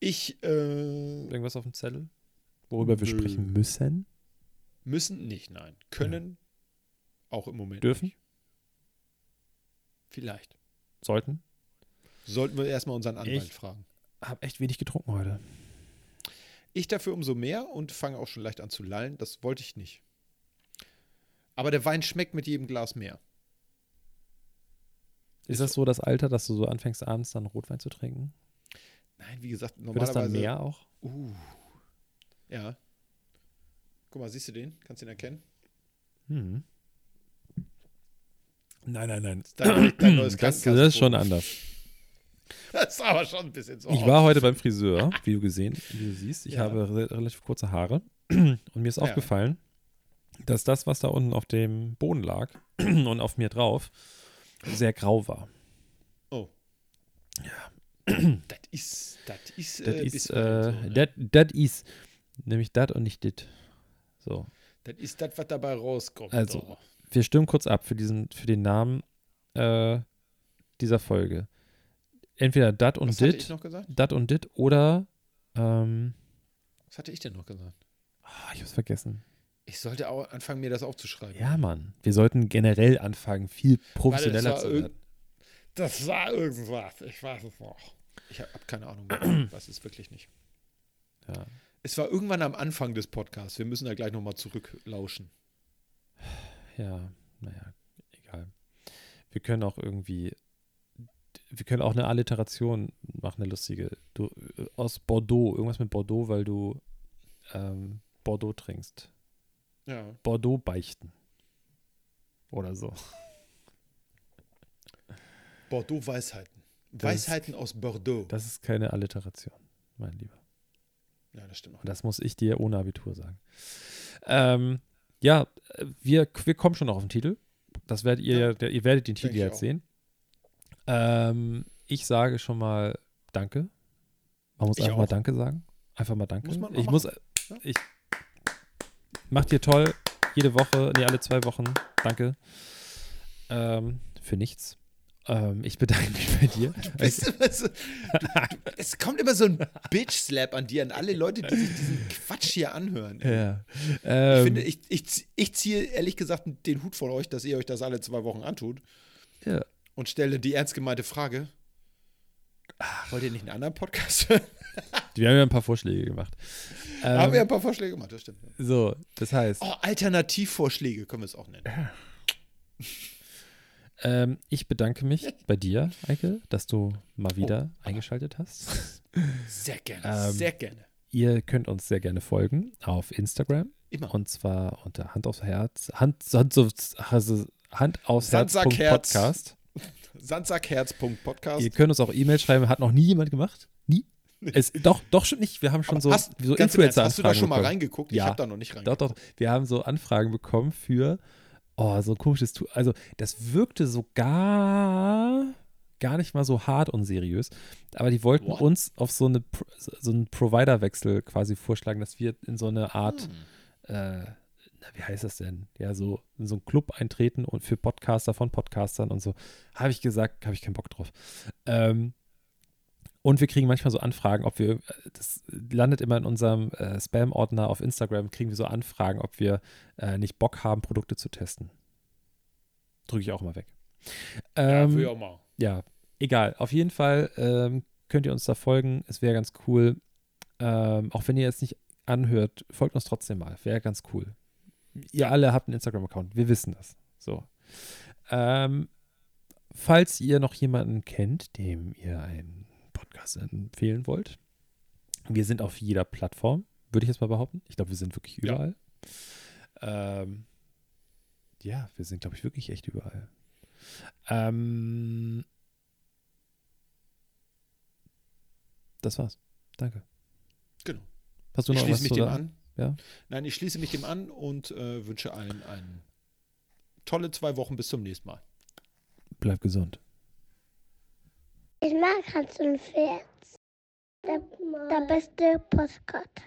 Ich, äh, Irgendwas auf dem Zettel? Worüber wir Nö. sprechen müssen? müssen nicht, nein. Können auch im Moment. Dürfen? Nicht. Vielleicht. sollten. Sollten wir erstmal unseren Anwalt Ich- fragen. Hab echt wenig getrunken heute. Ich dafür umso mehr und fange auch schon leicht an zu lallen. Das wollte ich nicht. Aber der Wein schmeckt mit jedem Glas mehr. Ist das so das Alter, dass du so anfängst, abends dann Rotwein zu trinken? Nein, wie gesagt, Wird das normalerweise. dann mehr auch? Uh. Ja. Guck mal, siehst du den? Kannst du ihn erkennen? Hm. Nein, nein, nein. Dein, dein neues (clears throat) Das, das ist schon anders. Das ist aber schon ein bisschen so. Ich war heute beim Friseur, wie du gesehen, wie du siehst. Ich Ja. habe re relativ kurze Haare (clears throat) und mir ist Ja. aufgefallen, dass das, was da unten auf dem Boden lag (clears throat) und auf mir drauf, sehr grau war. Oh. Ja. Das ist, das ist, Das äh, ist, so, äh, ne? das ist, nämlich das und nicht dit. So. Das ist das, was dabei rauskommt. Also, Oh. Wir stimmen kurz ab für, diesen, für den Namen äh, dieser Folge. Entweder dat und Was hatte ich dit, noch gesagt? dat und dit oder ähm, Was hatte ich denn noch gesagt? ah, ich hab's vergessen. Ich sollte auch anfangen, mir das aufzuschreiben. Ja, Mann. Wir sollten generell anfangen, viel professioneller war zu werden. Das war irgendwas. Ich weiß es noch. Ich habe keine Ahnung. (clears throat) weiß es wirklich nicht. Ja. Es war irgendwann am Anfang des Podcasts. Wir müssen da gleich nochmal zurücklauschen. ja, naja, egal. Wir können auch irgendwie, wir können auch eine Alliteration machen, eine lustige. Du, äh, aus Bordeaux, irgendwas mit Bordeaux, weil du ähm, Bordeaux trinkst. Ja. Bordeaux beichten. Oder so. Bordeaux Weisheiten. Das- Weisheiten aus Bordeaux. Das ist keine Alliteration, mein Lieber. ja, das stimmt auch. Das muss ich dir ohne Abitur sagen. Ähm, ja, wir, wir kommen schon noch auf den Titel. Das werdet ihr, Ja. ihr werdet den Titel jetzt auch. sehen. Ähm, ich sage schon mal Danke. Man muss Ich einfach mal auch. Danke sagen. Einfach mal Danke. Muss ich muss, machen. Ja. ich macht ihr toll. Jede Woche, nee, alle zwei Wochen. Danke. Ähm, für nichts. Ähm, ich bedanke mich bei dir. So, du, du, es kommt immer so ein Bitch-Slap an dir, an alle Leute, die sich diesen Quatsch hier anhören. ja. Ich Ähm, finde, ich, ich, ich ziehe ehrlich gesagt den Hut von euch, dass ihr euch das alle zwei Wochen antut ja. und stelle die ernst gemeinte Frage: Wollt ihr nicht einen anderen Podcast hören? Wir haben ja ein paar Vorschläge gemacht. (laughs) Ähm, Haben wir ein paar Vorschläge gemacht, das stimmt. So, das heißt, Oh, Alternativvorschläge können wir es auch nennen. (laughs) ähm, ich bedanke mich (laughs) bei dir, Eike, dass du mal wieder eingeschaltet hast. (laughs) Sehr gerne, Ähm, sehr gerne. Ihr könnt uns sehr gerne folgen auf Instagram Immer. und zwar unter Hand aufs Herz, Hand, Hand, aufs- also Hand aufs Herz. Sandsackherz. Podcast. (laughs) Sandsackherz.podcast. Ihr könnt uns auch E-Mail schreiben, hat noch nie jemand gemacht. Nie. Es, doch, doch schon nicht. Wir haben schon so, hast, so Influencer-Anfragen hast du da schon mal bekommen. reingeguckt? Ja. Ich habe da noch nicht Doch, reingeguckt. doch. Wir haben so Anfragen bekommen für, oh, so ein komisches Tool. Also, das wirkte so gar, nicht mal so hart und seriös. Aber die wollten What? uns auf so, eine, so einen Provider-Wechsel quasi vorschlagen, dass wir in so eine Art, Hm. äh, na, wie heißt das denn? Ja, so in so einen Club eintreten und für Podcaster von Podcastern und so. Habe ich gesagt, habe ich keinen Bock drauf. Ähm, und wir kriegen manchmal so Anfragen, ob wir, das landet immer in unserem äh, Spam-Ordner auf Instagram, kriegen wir so Anfragen, ob wir äh, nicht Bock haben, Produkte zu testen. Drücke ich auch mal weg. Ja, Ähm, ich auch mal. ja, egal. Auf jeden Fall ähm, könnt ihr uns da folgen. Es wäre ganz cool. Ähm, auch wenn ihr es nicht anhört, folgt uns trotzdem mal. Wäre ganz cool. Ihr alle habt einen Instagram-Account. Wir wissen das. So. Ähm, falls ihr noch jemanden kennt, dem ihr einen Podcast empfehlen wollt, wir sind auf jeder Plattform, würde ich jetzt mal behaupten. Ich glaube, wir sind wirklich Ja. überall. Ähm, ja, wir sind, glaube ich, wirklich echt überall. Ähm, das war's. Danke. Genau. Hast du Ich noch schließe was mich dem sagen? an. Ja. Nein, ich schließe mich dem an und äh, wünsche allen einen tolle zwei Wochen bis zum nächsten Mal. Bleib gesund. Ich mag Hans und Pferd. Der, der beste Postkarte.